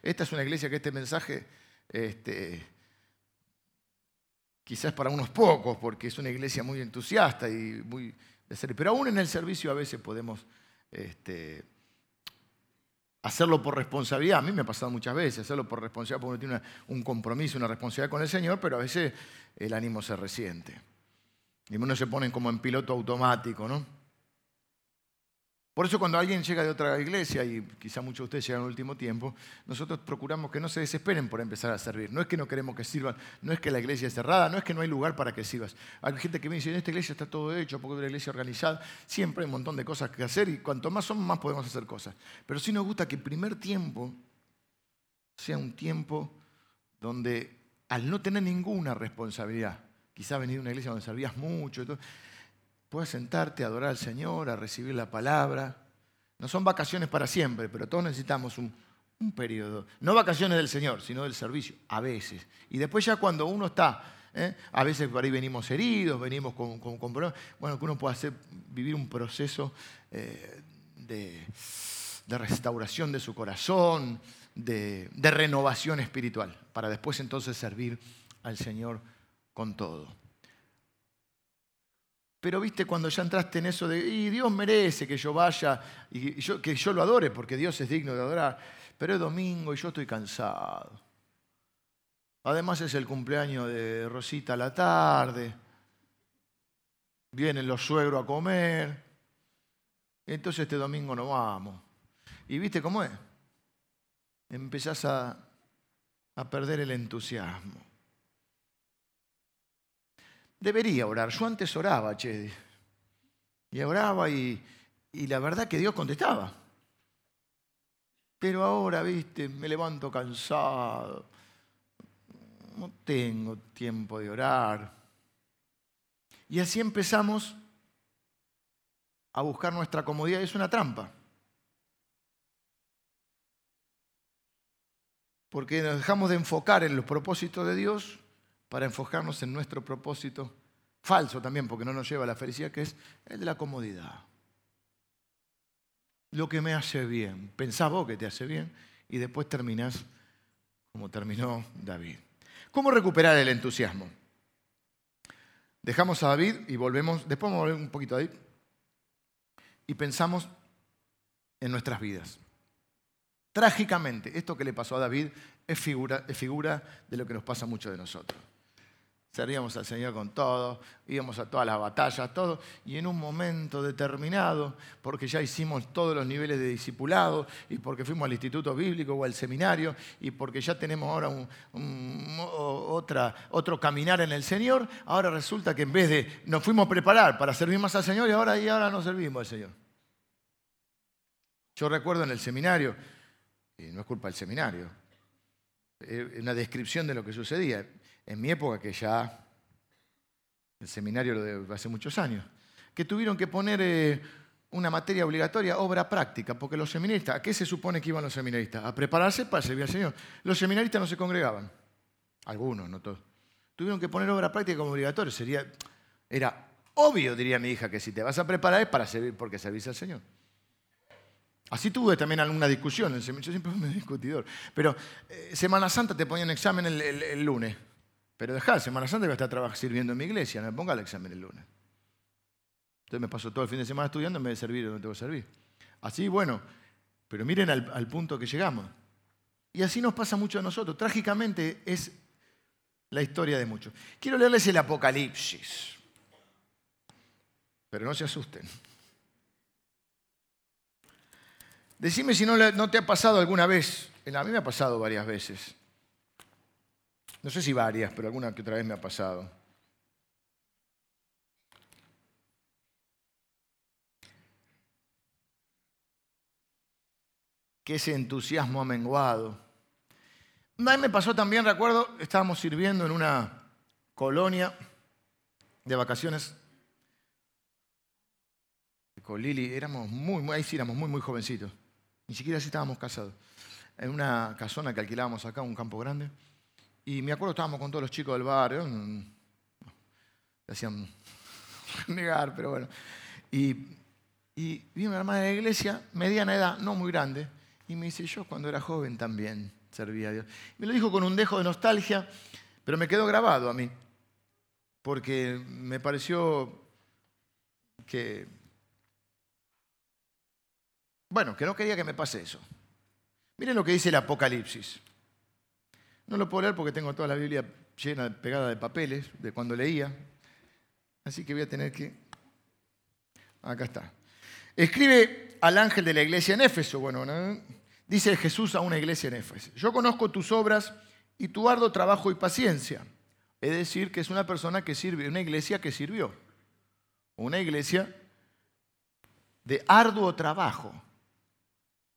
Esta es una iglesia que este mensaje este, quizás para unos pocos, porque es una iglesia muy entusiasta y muy de. Pero aún en el servicio a veces podemos este, hacerlo por responsabilidad. A mí me ha pasado muchas veces, hacerlo por responsabilidad, porque uno tiene un compromiso, una responsabilidad con el Señor, pero a veces el ánimo se resiente. Y uno se pone como en piloto automático, ¿no? Por eso cuando alguien llega de otra iglesia, y quizá muchos de ustedes llegan el último tiempo, nosotros procuramos que no se desesperen por empezar a servir. No es que no queremos que sirvan, no es que la iglesia es cerrada, no es que no hay lugar para que sirvas. Hay gente que me dice, en esta iglesia está todo hecho, porque una iglesia organizada, siempre hay un montón de cosas que hacer y cuanto más somos, más podemos hacer cosas. Pero sí nos gusta que el primer tiempo sea un tiempo donde al no tener ninguna responsabilidad, quizá venir a una iglesia donde servías mucho, puedes sentarte a adorar al Señor, a recibir la palabra. No son vacaciones para siempre, pero todos necesitamos un, periodo. No vacaciones del Señor, sino del servicio, a veces. Y después ya cuando uno está, ¿eh? a veces por ahí venimos heridos, venimos con, problemas, bueno, que uno puede hacer, vivir un proceso eh, de, restauración de su corazón, de renovación espiritual, para después entonces servir al Señor con todo. Pero viste cuando ya entraste en eso de, y Dios merece que yo vaya y que yo lo adore, porque Dios es digno de adorar, pero es domingo y yo estoy cansado. Además es el cumpleaños de Rosita a la tarde, vienen los suegros a comer, entonces este domingo no vamos. ¿Y viste cómo es? Empezás a, a perder el entusiasmo. Debería orar. Yo antes oraba, che. Y oraba y, la verdad que Dios contestaba. Pero ahora, viste, me levanto cansado. No tengo tiempo de orar. Y así empezamos a buscar nuestra comodidad. Es una trampa. Porque nos dejamos de enfocar en los propósitos de Dios para enfocarnos en nuestro propósito falso también, porque no nos lleva a la felicidad, que es el de la comodidad. Lo que me hace bien. Pensás vos que te hace bien y después terminás como terminó David. ¿Cómo recuperar el entusiasmo? Dejamos a David y volvemos, después vamos a volver un poquito a David, y pensamos en nuestras vidas. Trágicamente, esto que le pasó a David es figura, es figura de lo que nos pasa mucho de nosotros servíamos al Señor con todo, íbamos a todas las batallas, todo, y en un momento determinado, porque ya hicimos todos los niveles de discipulado, y porque fuimos al instituto bíblico o al seminario, y porque ya tenemos ahora otra, otro caminar en el Señor, ahora resulta que en vez de nos fuimos a preparar para servir más al Señor, y ahora, y ahora no servimos al Señor. Yo recuerdo en el seminario, y no es culpa del seminario, una descripción de lo que sucedía en mi época, que ya el seminario lo de hace muchos años, que tuvieron que poner eh, una materia obligatoria, obra práctica, porque los seminaristas, ¿a qué se supone que iban los seminaristas? A prepararse para servir al Señor. Los seminaristas no se congregaban, algunos, no todos. Tuvieron que poner obra práctica como obligatoria, sería Era obvio, diría mi hija, que si te vas a preparar es para servir porque servís al Señor. Así tuve también alguna discusión, yo siempre un discutidor. Pero eh, Semana Santa te ponían examen el, lunes. Pero dejá, Semana Santa a estar sirviendo en mi iglesia, no me ponga el examen el lunes. Entonces me paso todo el fin de semana estudiando en vez de servir donde tengo que servir. Así, bueno, pero miren al, punto que llegamos. Y así nos pasa mucho a nosotros. Trágicamente es la historia de muchos. Quiero leerles el Apocalipsis. Pero no se asusten. Decime si no, no te ha pasado alguna vez. A mí me ha pasado varias veces. No sé si varias, pero alguna que otra vez me ha pasado. que ese entusiasmo ha menguado. A mí me pasó también, recuerdo, estábamos sirviendo en una colonia de vacaciones con Lili, éramos muy, muy, ahí sí éramos muy, muy jovencitos. Ni siquiera así estábamos casados. En una casona que alquilábamos acá, un campo grande. Y me acuerdo estábamos con todos los chicos del barrio. Me hacían negar, pero bueno. Y, y vi una hermana de la iglesia, mediana edad, no muy grande, y me dice, yo cuando era joven también servía a Dios. Me lo dijo con un dejo de nostalgia, pero me quedó grabado a mí, porque me pareció que, bueno, que no quería que me pase eso. Miren lo que dice el Apocalipsis. No lo puedo leer porque tengo toda la Biblia llena, pegada de papeles, de cuando leía. Así que voy a tener que... Acá está. Escribe al ángel de la iglesia en Éfeso. Bueno, dice Jesús a una iglesia en Éfeso. Yo conozco tus obras y tu arduo trabajo y paciencia. Es decir, que es una persona que sirve, una iglesia que sirvió. Una iglesia de arduo trabajo.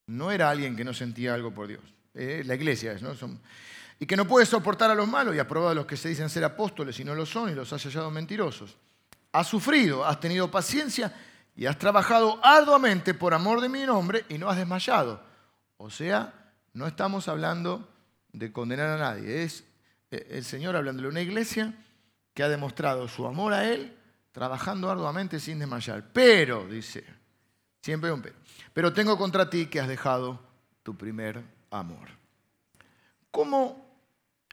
No era alguien que no sentía algo por Dios. Eh, la iglesia es, ¿no? Y que no puede soportar a los malos y ha probado a los que se dicen ser apóstoles y no lo son y los ha hallado mentirosos. Has sufrido, has tenido paciencia y has trabajado arduamente por amor de mi nombre y no has desmayado. O sea, no estamos hablando de condenar a nadie, es eh, el Señor hablando de una iglesia que ha demostrado su amor a Él trabajando arduamente sin desmayar. Pero, dice, siempre un pero, pero tengo contra ti que has dejado tu primer amor. ¿Cómo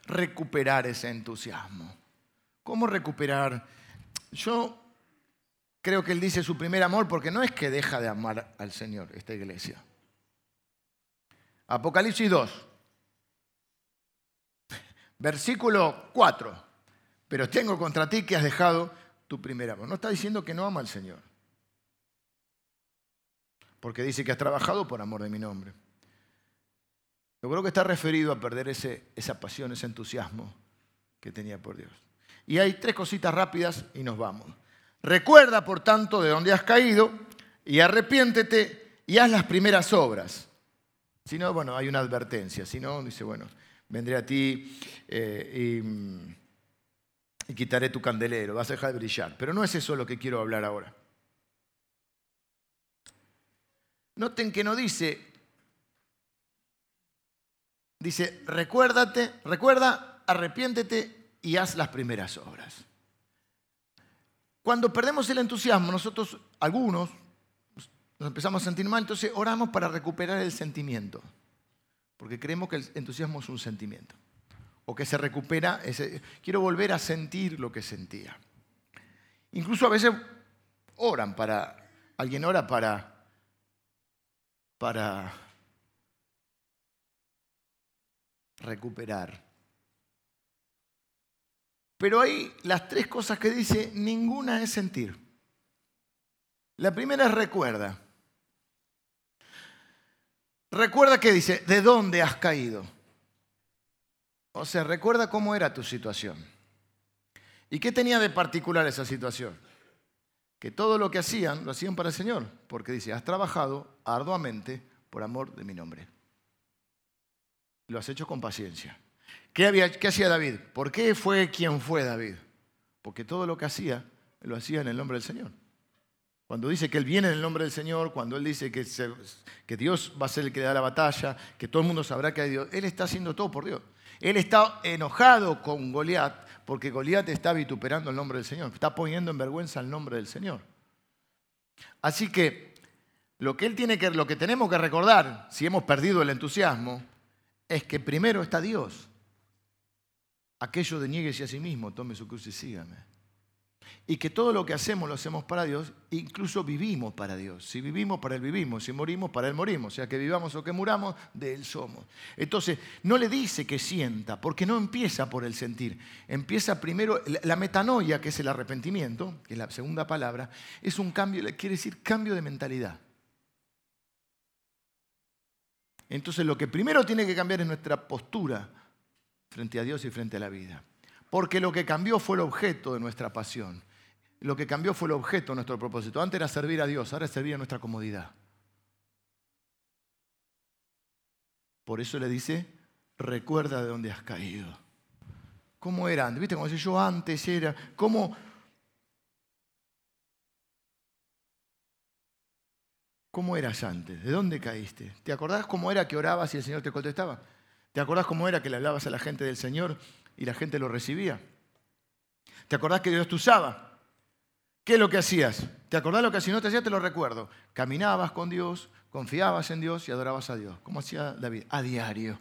recuperar ese entusiasmo? ¿Cómo recuperar? Yo creo que él dice su primer amor porque no es que deja de amar al Señor esta iglesia. Apocalipsis 2, versículo 4. Pero tengo contra ti que has dejado tu primer amor. No está diciendo que no ama al Señor. Porque dice que has trabajado por amor de mi nombre. Yo creo que está referido a perder ese, esa pasión, ese entusiasmo que tenía por Dios. Y hay tres cositas rápidas y nos vamos. Recuerda, por tanto, de dónde has caído y arrepiéntete y haz las primeras obras. Si no, bueno, hay una advertencia. Si no, dice, bueno, vendré a ti eh, y, y quitaré tu candelero, vas a dejar de brillar. Pero no es eso lo que quiero hablar ahora. Noten que no dice, dice, recuérdate, recuerda, arrepiéntete y haz las primeras obras. Cuando perdemos el entusiasmo, nosotros, algunos, nos empezamos a sentir mal, entonces oramos para recuperar el sentimiento, porque creemos que el entusiasmo es un sentimiento, o que se recupera, ese, quiero volver a sentir lo que sentía. Incluso a veces oran para, alguien ora para, para recuperar pero hay las tres cosas que dice, ninguna es sentir. La primera es recuerda. Recuerda que dice, ¿de dónde has caído? O sea, recuerda cómo era tu situación. ¿Y qué tenía de particular esa situación? Que todo lo que hacían lo hacían para el Señor, porque dice, has trabajado arduamente por amor de mi nombre. Lo has hecho con paciencia. ¿Qué, hacía David? ¿Por qué fue quien fue David? Porque todo lo que hacía, lo hacía en el nombre del Señor. Cuando dice que Él viene en el nombre del Señor, cuando Él dice que, que, Dios va a ser el que da la batalla, que todo el mundo sabrá que hay Dios, Él está haciendo todo por Dios. Él está enojado con Goliat porque Goliat está vituperando el nombre del Señor, está poniendo en vergüenza el nombre del Señor. Así que lo que, él tiene que, lo que tenemos que recordar, si hemos perdido el entusiasmo, es que primero está Dios. Aquello de nieguese a sí mismo, tome su cruz y sígame. Y que todo lo que hacemos lo hacemos para Dios, incluso vivimos para Dios. Si vivimos, para Él vivimos. Si morimos, para Él morimos. O sea, que vivamos o que muramos, de Él somos. Entonces, no le dice que sienta, porque no empieza por el sentir. Empieza primero, la metanoia, que es el arrepentimiento, que es la segunda palabra, es un cambio, quiere decir cambio de mentalidad. Entonces lo que primero tiene que cambiar es nuestra postura frente a Dios y frente a la vida. Porque lo que cambió fue el objeto de nuestra pasión. Lo que cambió fue el objeto de nuestro propósito. Antes era servir a Dios, ahora es servir a nuestra comodidad. Por eso le dice, recuerda de dónde has caído. ¿Cómo era antes? ¿Viste? Como decía yo antes era, ¿cómo, ¿Cómo eras antes? ¿De dónde caíste? ¿Te acordás cómo era que orabas y el Señor te contestaba? ¿Te acordás cómo era que le hablabas a la gente del Señor y la gente lo recibía? ¿Te acordás que Dios te usaba? ¿Qué es lo que hacías? ¿Te acordás lo que si no te hacías? Te lo recuerdo. Caminabas con Dios, confiabas en Dios y adorabas a Dios. ¿Cómo hacía David? A diario.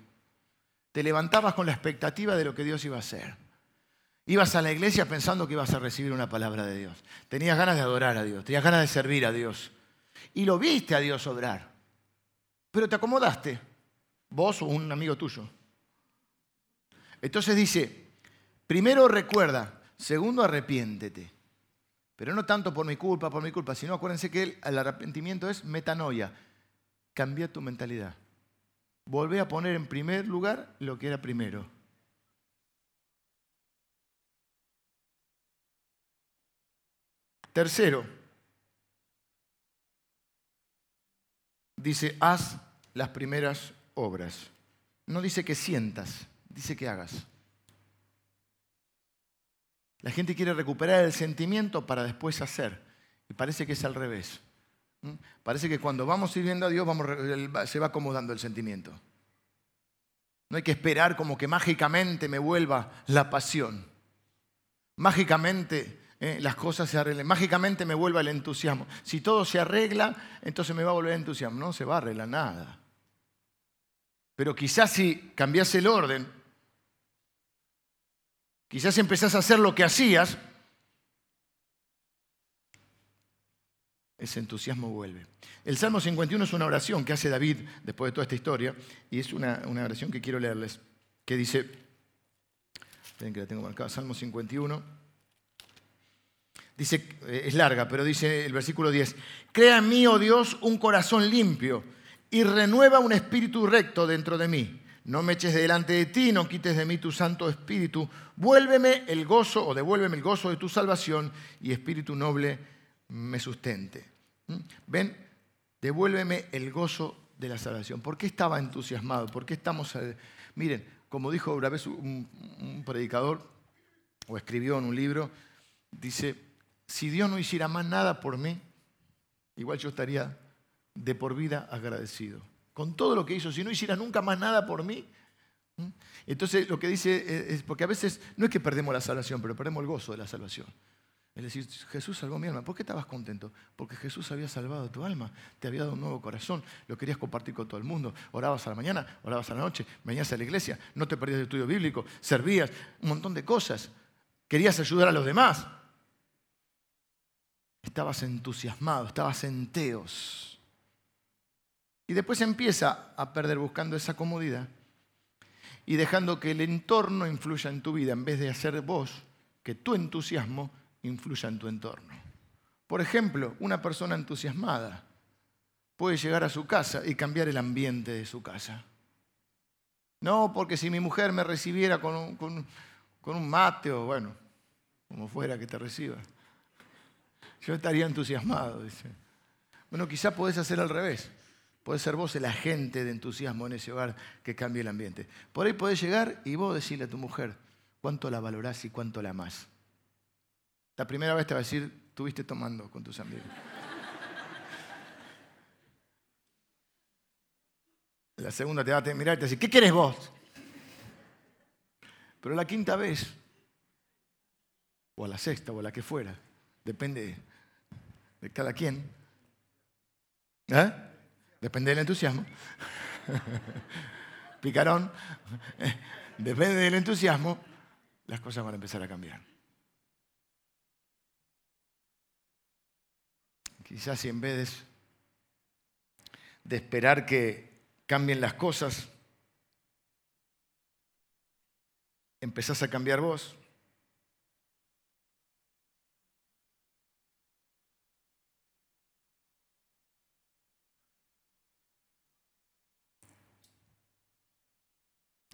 Te levantabas con la expectativa de lo que Dios iba a hacer. Ibas a la iglesia pensando que ibas a recibir una palabra de Dios. Tenías ganas de adorar a Dios, tenías ganas de servir a Dios y lo viste a Dios obrar. Pero te acomodaste, vos o un amigo tuyo. Entonces dice, primero recuerda, segundo arrepiéntete. Pero no tanto por mi culpa, por mi culpa, sino acuérdense que el, arrepentimiento es metanoia. Cambia tu mentalidad. Volvé a poner en primer lugar lo que era primero. Tercero, dice, haz las primeras obras. No dice que sientas, dice que hagas. La gente quiere recuperar el sentimiento para después hacer. Y parece que es al revés. Parece que cuando vamos sirviendo a Dios se va acomodando el sentimiento. No hay que esperar como que mágicamente me vuelva la pasión. Mágicamente ¿eh? las cosas se arreglen. Mágicamente me vuelva el entusiasmo. Si todo se arregla, entonces me va a volver el entusiasmo. No se va a arreglar nada. Pero quizás si cambias el orden, quizás empezás a hacer lo que hacías, ese entusiasmo vuelve. El Salmo 51 es una oración que hace David después de toda esta historia, y es una, una oración que quiero leerles, que dice, ven que la tengo marcada, Salmo 51. Dice, eh, es larga, pero dice el versículo 10, crea en mí, oh Dios, un corazón limpio y renueva un espíritu recto dentro de mí. No me eches delante de ti, no quites de mí tu santo espíritu. Vuélveme el gozo o devuélveme el gozo de tu salvación y espíritu noble me sustente. ¿Mm? ¿Ven? Devuélveme el gozo de la salvación. ¿Por qué estaba entusiasmado? ¿Por qué estamos... Miren, como dijo una vez un predicador, o escribió en un libro, dice, si Dios no hiciera más nada por mí, igual yo estaría de por vida agradecido. Con todo lo que hizo, si no hiciera nunca más nada por mí. Entonces lo que dice es, porque a veces no es que perdemos la salvación, pero perdemos el gozo de la salvación. Es decir, Jesús salvó mi alma. ¿Por qué estabas contento? Porque Jesús había salvado tu alma, te había dado un nuevo corazón, lo querías compartir con todo el mundo. Orabas a la mañana, orabas a la noche, venías a la iglesia, no te perdías de estudio bíblico, servías, un montón de cosas. Querías ayudar a los demás. Estabas entusiasmado, estabas en teos. Y después empieza a perder buscando esa comodidad y dejando que el entorno influya en tu vida en vez de hacer vos que tu entusiasmo influya en tu entorno. Por ejemplo, una persona entusiasmada puede llegar a su casa y cambiar el ambiente de su casa. No, porque si mi mujer me recibiera con un, con un mate o bueno, como fuera que te reciba, yo estaría entusiasmado, dice. Bueno, quizá podés hacer al revés. Podés ser vos el agente de entusiasmo en ese hogar que cambie el ambiente. Por ahí podés llegar y vos decirle a tu mujer cuánto la valorás y cuánto la amás. La primera vez te va a decir, estuviste tomando con tus amigos. La segunda te va a mirar y te va a decir, ¿qué quieres vos? Pero la quinta vez o a la sexta, o a la que fuera. Depende de cada quien. ¿Eh? Depende del entusiasmo. Picarón. Depende del entusiasmo, las cosas van a empezar a cambiar. Quizás si en vez de esperar que cambien las cosas, empezás a cambiar vos.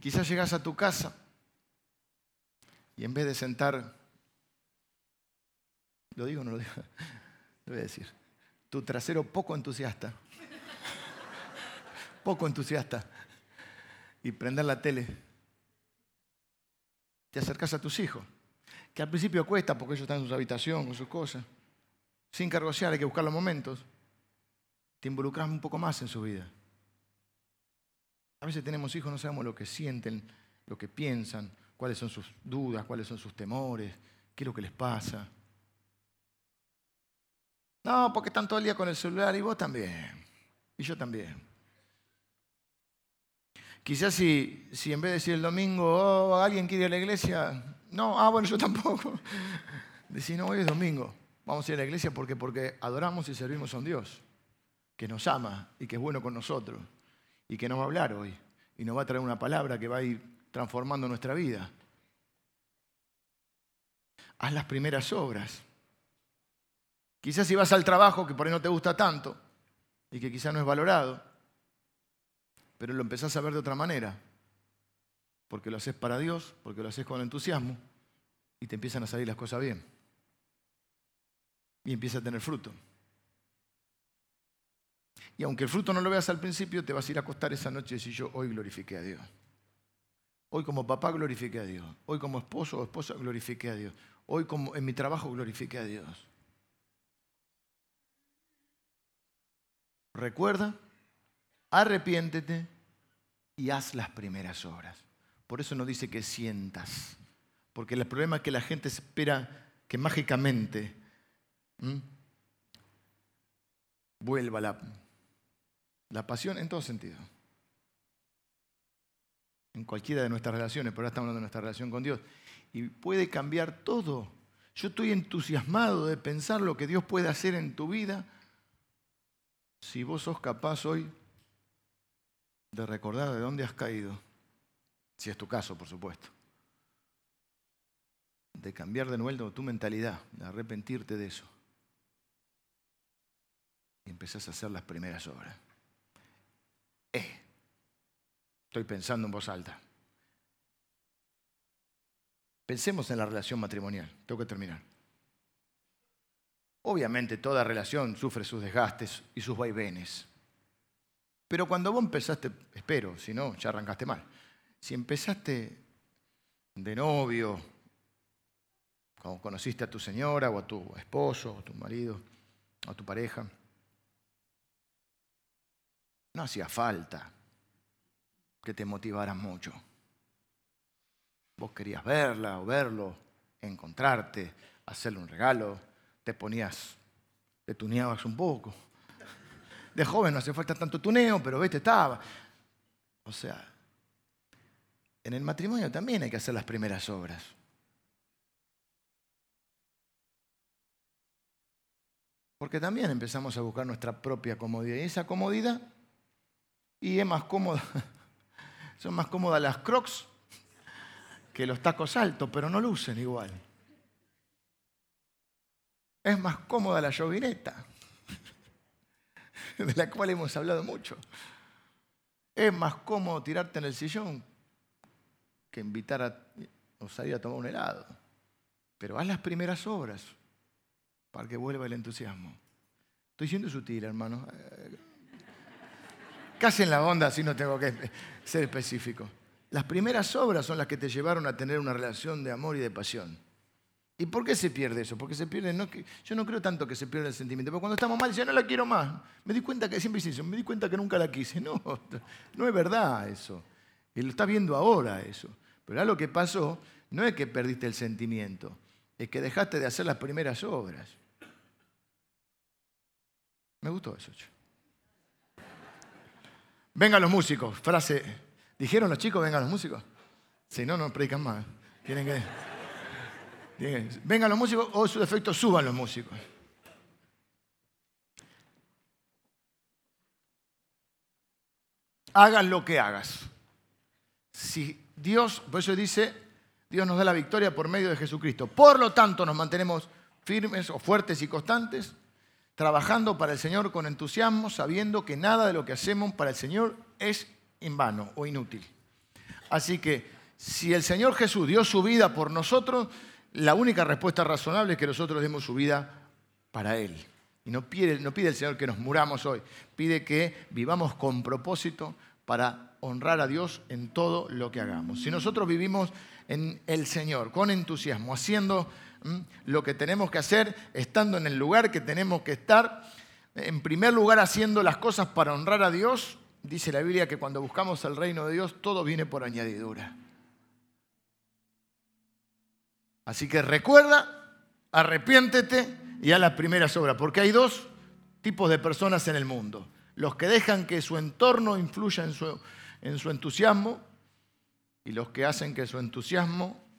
Quizás llegas a tu casa y en vez de sentar, lo digo o no lo digo, lo voy a decir, tu trasero poco entusiasta, poco entusiasta, y prender la tele, te acercas a tus hijos, que al principio cuesta porque ellos están en su habitación, con sus cosas, sin cargosear, hay que buscar los momentos, te involucras un poco más en su vida. A veces tenemos hijos, no sabemos lo que sienten, lo que piensan, cuáles son sus dudas, cuáles son sus temores, qué es lo que les pasa. No, porque están todo el día con el celular y vos también. Y yo también. Quizás si, si en vez de decir el domingo, oh, alguien quiere ir a la iglesia, no, ah, bueno, yo tampoco. Decir, no, hoy es domingo, vamos a ir a la iglesia porque, porque adoramos y servimos a un Dios que nos ama y que es bueno con nosotros y que nos va a hablar hoy y nos va a traer una palabra que va a ir transformando nuestra vida. Haz las primeras obras. Quizás si vas al trabajo que por ahí no te gusta tanto y que quizás no es valorado, pero lo empezás a ver de otra manera, porque lo haces para Dios, porque lo haces con entusiasmo y te empiezan a salir las cosas bien. Y empieza a tener fruto. Y aunque el fruto no lo veas al principio, te vas a ir a acostar esa noche y decir yo hoy glorifiqué a Dios. Hoy como papá glorifiqué a Dios. Hoy como esposo o esposa glorifiqué a Dios. Hoy como en mi trabajo glorifiqué a Dios. Recuerda, arrepiéntete y haz las primeras obras. Por eso no dice que sientas. Porque el problema es que la gente espera que mágicamente vuelva la, la pasión en todo sentido en cualquiera de nuestras relaciones, pero ahora estamos hablando de nuestra relación con Dios. Y puede cambiar todo. Yo estoy entusiasmado de pensar lo que Dios puede hacer en tu vida si vos sos capaz hoy de recordar de dónde has caído, si es tu caso, por supuesto. De cambiar de nuevo tu mentalidad, de arrepentirte de eso. Y empezás a hacer las primeras obras. Eh, Estoy pensando en voz alta. Pensemos en la relación matrimonial. Tengo que terminar. Obviamente toda relación sufre sus desgastes y sus vaivenes. Pero cuando vos empezaste, espero, si no, ya arrancaste mal. Si empezaste de novio, cuando conociste a tu señora o a tu esposo o a tu marido o a tu pareja, no hacía falta que te motivara mucho. Vos querías verla o verlo, encontrarte, hacerle un regalo, te ponías, te tuneabas un poco. De joven no hace falta tanto tuneo, pero vete, estaba. O sea, en el matrimonio también hay que hacer las primeras obras. Porque también empezamos a buscar nuestra propia comodidad. Y esa comodidad, y es más cómoda son más cómodas las crocs que los tacos altos, pero no lucen igual. Es más cómoda la llovineta, de la cual hemos hablado mucho. Es más cómodo tirarte en el sillón que invitar a o salir a tomar un helado. Pero haz las primeras obras para que vuelva el entusiasmo. Estoy siendo sutil, hermano. Casi en la onda, así no tengo que ser específico. Las primeras obras son las que te llevaron a tener una relación de amor y de pasión. ¿Y por qué se pierde eso? Porque se pierde, no, yo no creo tanto que se pierda el sentimiento, porque cuando estamos mal, ya no la quiero más. Me di cuenta que, siempre dice eso, me di cuenta que nunca la quise. No, no es verdad eso. Y lo estás viendo ahora eso. Pero lo que pasó no es que perdiste el sentimiento, es que dejaste de hacer las primeras obras. Me gustó eso. Vengan los músicos, frase. ¿Dijeron los chicos, vengan los músicos? Si no, no predican más. Tienen que. vengan los músicos o su defecto suban los músicos. Hagan lo que hagas. Si Dios, por eso dice, Dios nos da la victoria por medio de Jesucristo. Por lo tanto, nos mantenemos firmes o fuertes y constantes trabajando para el Señor con entusiasmo, sabiendo que nada de lo que hacemos para el Señor es en vano o inútil. Así que si el Señor Jesús dio su vida por nosotros, la única respuesta razonable es que nosotros demos su vida para Él. Y no pide, no pide el Señor que nos muramos hoy, pide que vivamos con propósito para honrar a Dios en todo lo que hagamos. Si nosotros vivimos en el Señor con entusiasmo, haciendo lo que tenemos que hacer, estando en el lugar que tenemos que estar. En primer lugar, haciendo las cosas para honrar a Dios. Dice la Biblia que cuando buscamos el reino de Dios, todo viene por añadidura. Así que recuerda, arrepiéntete y haz las primeras obras, porque hay dos tipos de personas en el mundo. Los que dejan que su entorno influya en su, en su entusiasmo y los que hacen que su entusiasmo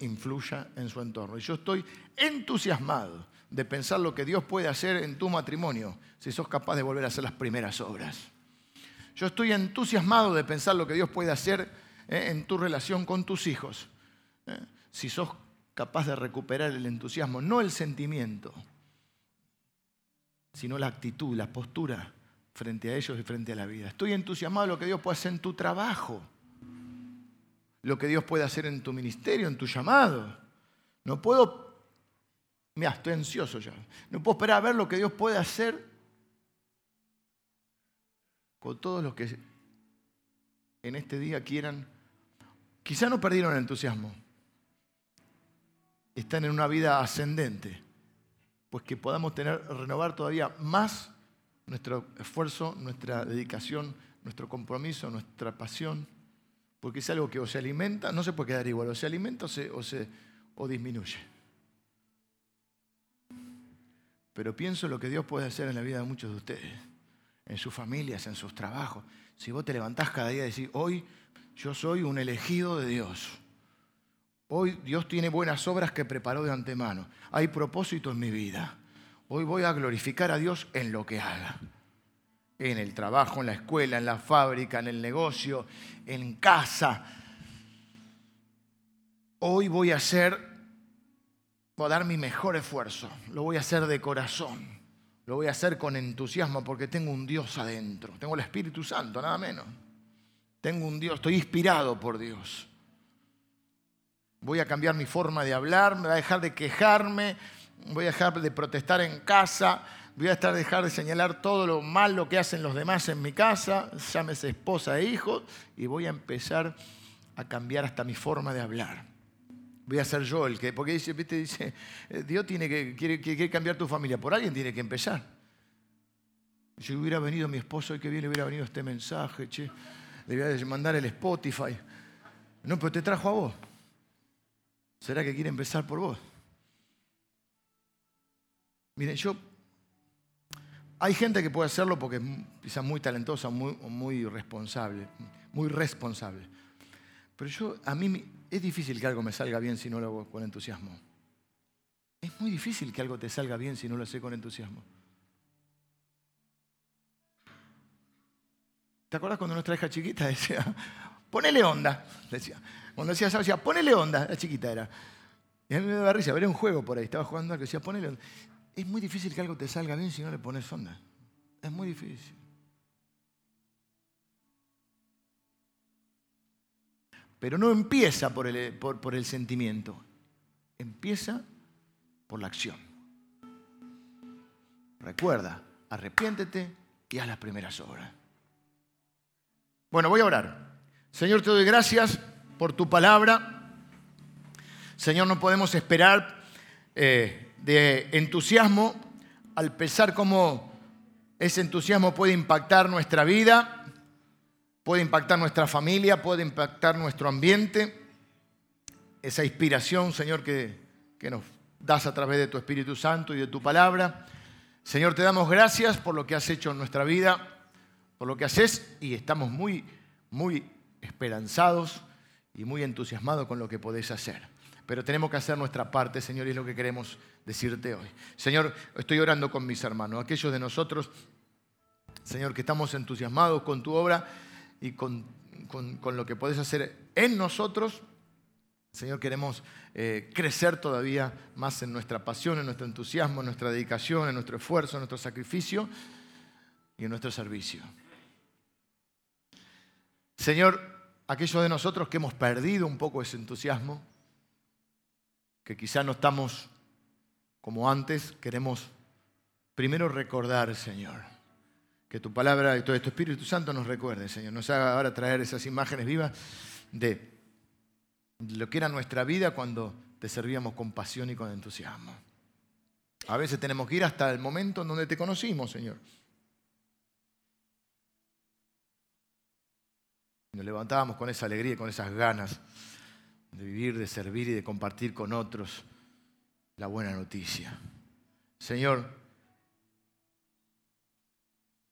influya en su entorno. Y yo estoy entusiasmado de pensar lo que Dios puede hacer en tu matrimonio si sos capaz de volver a hacer las primeras obras. Yo estoy entusiasmado de pensar lo que Dios puede hacer eh, en tu relación con tus hijos eh, si sos capaz de recuperar el entusiasmo, no el sentimiento, sino la actitud, la postura frente a ellos y frente a la vida. Estoy entusiasmado de lo que Dios puede hacer en tu trabajo lo que Dios puede hacer en tu ministerio, en tu llamado. No puedo, mira, estoy ansioso ya, no puedo esperar a ver lo que Dios puede hacer con todos los que en este día quieran, quizá no perdieron el entusiasmo, están en una vida ascendente, pues que podamos tener, renovar todavía más nuestro esfuerzo, nuestra dedicación, nuestro compromiso, nuestra pasión porque es algo que o se alimenta, no se puede quedar igual, o se alimenta o, se, o, o disminuye. Pero pienso lo que Dios puede hacer en la vida de muchos de ustedes, en sus familias, en sus trabajos. Si vos te levantás cada día y decís, hoy yo soy un elegido de Dios. Hoy Dios tiene buenas obras que preparó de antemano. Hay propósito en mi vida. Hoy voy a glorificar a Dios en lo que haga en el trabajo, en la escuela, en la fábrica, en el negocio, en casa. Hoy voy a hacer, voy a dar mi mejor esfuerzo, lo voy a hacer de corazón, lo voy a hacer con entusiasmo porque tengo un Dios adentro, tengo el Espíritu Santo, nada menos. Tengo un Dios, estoy inspirado por Dios. Voy a cambiar mi forma de hablar, me voy a dejar de quejarme, voy a dejar de protestar en casa, voy a estar dejar de señalar todo lo malo que hacen los demás en mi casa, llámese esposa e hijo, y voy a empezar a cambiar hasta mi forma de hablar. Voy a ser yo el que, porque dice, ¿viste? dice eh, Dios tiene que, quiere, cambiar tu familia, por alguien tiene que empezar. Si hubiera venido mi esposo, hoy que viene hubiera venido este mensaje, che, le mandar el Spotify. No, pero te trajo a vos. ¿Será que quiere empezar por vos? Miren, yo hay gente que puede hacerlo porque es quizás muy talentosa, muy, muy responsable, muy responsable. Pero yo, a mí es difícil que algo me salga bien si no lo hago con entusiasmo. Es muy difícil que algo te salga bien si no lo sé con entusiasmo. ¿Te acuerdas cuando nuestra hija chiquita decía, ponele onda? Decía. Cuando decía decía, ponele onda, la chiquita era. Y a mí me daba risa, ver un juego por ahí, estaba jugando algo, decía, ponele onda. Es muy difícil que algo te salga bien si no le pones onda. Es muy difícil. Pero no empieza por el, por, el sentimiento, empieza por la acción. Recuerda, arrepiéntete y haz las primeras obras. Bueno, voy a orar. Señor, te doy gracias por tu palabra. Señor, no podemos esperar eh, de entusiasmo, al pensar cómo ese entusiasmo puede impactar nuestra vida, puede impactar nuestra familia, puede impactar nuestro ambiente, esa inspiración, Señor, que, que nos das a través de tu Espíritu Santo y de tu palabra. Señor, te damos gracias por lo que has hecho en nuestra vida, por lo que haces y estamos muy, muy esperanzados y muy entusiasmados con lo que podés hacer. Pero tenemos que hacer nuestra parte, Señor, y es lo que queremos decirte hoy. Señor, estoy orando con mis hermanos, aquellos de nosotros, Señor, que estamos entusiasmados con tu obra y con, lo que podés hacer en nosotros. Señor, queremos eh, crecer todavía más en nuestra pasión, en nuestro entusiasmo, en nuestra dedicación, en nuestro esfuerzo, en nuestro sacrificio y en nuestro servicio. Señor, aquellos de nosotros que hemos perdido un poco ese entusiasmo, que quizá no estamos como antes, queremos primero recordar, Señor, que tu palabra y todo tu Espíritu Santo nos recuerde, Señor, nos haga ahora traer esas imágenes vivas de lo que era nuestra vida cuando te servíamos con pasión y con entusiasmo. A veces tenemos que ir hasta el momento en donde te conocimos, Señor. Nos levantábamos con esa alegría y con esas ganas de vivir, de servir y de compartir con otros la buena noticia. Señor,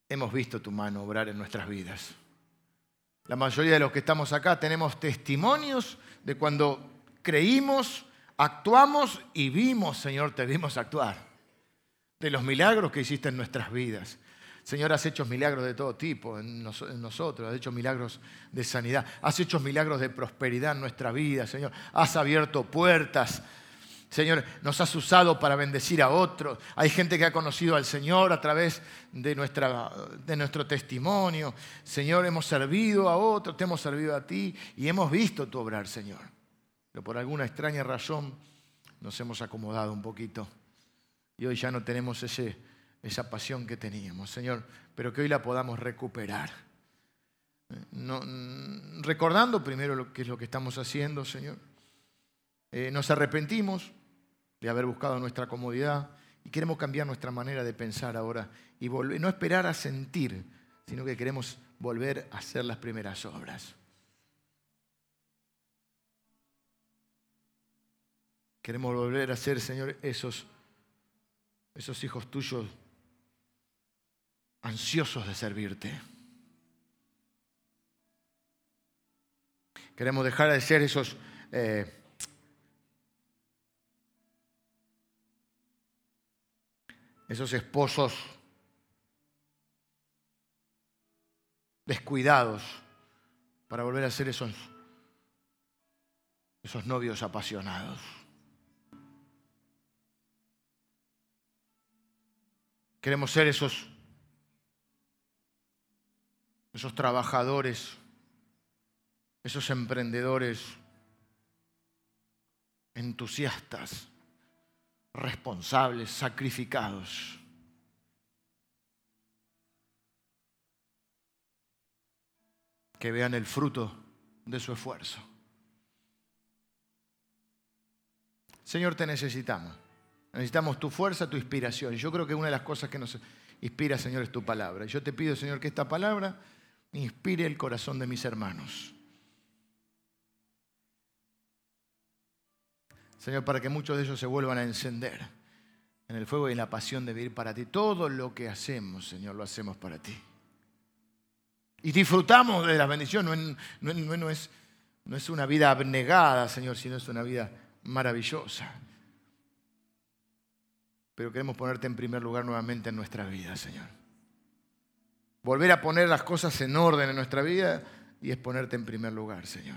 hemos visto tu mano obrar en nuestras vidas. La mayoría de los que estamos acá tenemos testimonios de cuando creímos, actuamos y vimos, Señor, te vimos actuar. De los milagros que hiciste en nuestras vidas. Señor, has hecho milagros de todo tipo en, nosotros, has hecho milagros de sanidad, has hecho milagros de prosperidad en nuestra vida, Señor. Has abierto puertas. Señor, nos has usado para bendecir a otros. Hay gente que ha conocido al Señor a través de, de nuestro testimonio. Señor, hemos servido a otros, te hemos servido a ti y hemos visto tu obrar, Señor. Pero por alguna extraña razón nos hemos acomodado un poquito y hoy ya no tenemos ese esa pasión que teníamos, Señor, pero que hoy la podamos recuperar. recordando primero lo que es lo que estamos haciendo, Señor. Eh, nos arrepentimos de haber buscado nuestra comodidad y queremos cambiar nuestra manera de pensar ahora y volver, no esperar a sentir, sino que queremos volver a hacer las primeras obras. Queremos volver a ser, Señor, esos, esos hijos tuyos ansiosos de servirte. Queremos dejar de ser esos eh, esos esposos descuidados para volver a ser esos, esos novios apasionados. Queremos ser esos esos trabajadores, esos emprendedores entusiastas, responsables, sacrificados. Que vean el fruto de su esfuerzo. Señor, te necesitamos. Necesitamos tu fuerza, tu inspiración. Yo creo que una de las cosas que nos inspira, Señor, es tu palabra. Yo te pido, Señor, que esta palabra inspire el corazón de mis hermanos. Señor, para que muchos de ellos se vuelvan a encender en el fuego y en la pasión de vivir para ti. Todo lo que hacemos, Señor, lo hacemos para ti. Y disfrutamos de la bendición. No, no, es, no es una vida abnegada, Señor, sino es una vida maravillosa. Pero queremos ponerte en primer lugar nuevamente en nuestra vida, Señor volver a poner las cosas en orden en nuestra vida y es ponerte en primer lugar, Señor.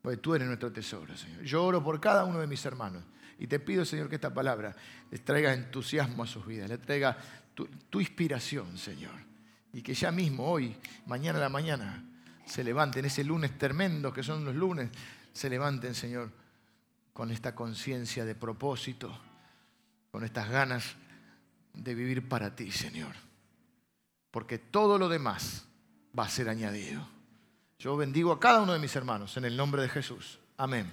Porque tú eres nuestro tesoro, Señor. Yo oro por cada uno de mis hermanos y te pido, Señor, que esta palabra les traiga entusiasmo a sus vidas, les traiga tu, tu inspiración, Señor. Y que ya mismo, hoy, mañana a la mañana, se levanten, ese lunes tremendo que son los lunes, se levanten, Señor, con esta conciencia de propósito, con estas ganas de vivir para ti, Señor porque todo lo demás va a ser añadido. Yo bendigo a cada uno de mis hermanos en el nombre de Jesús. Amén.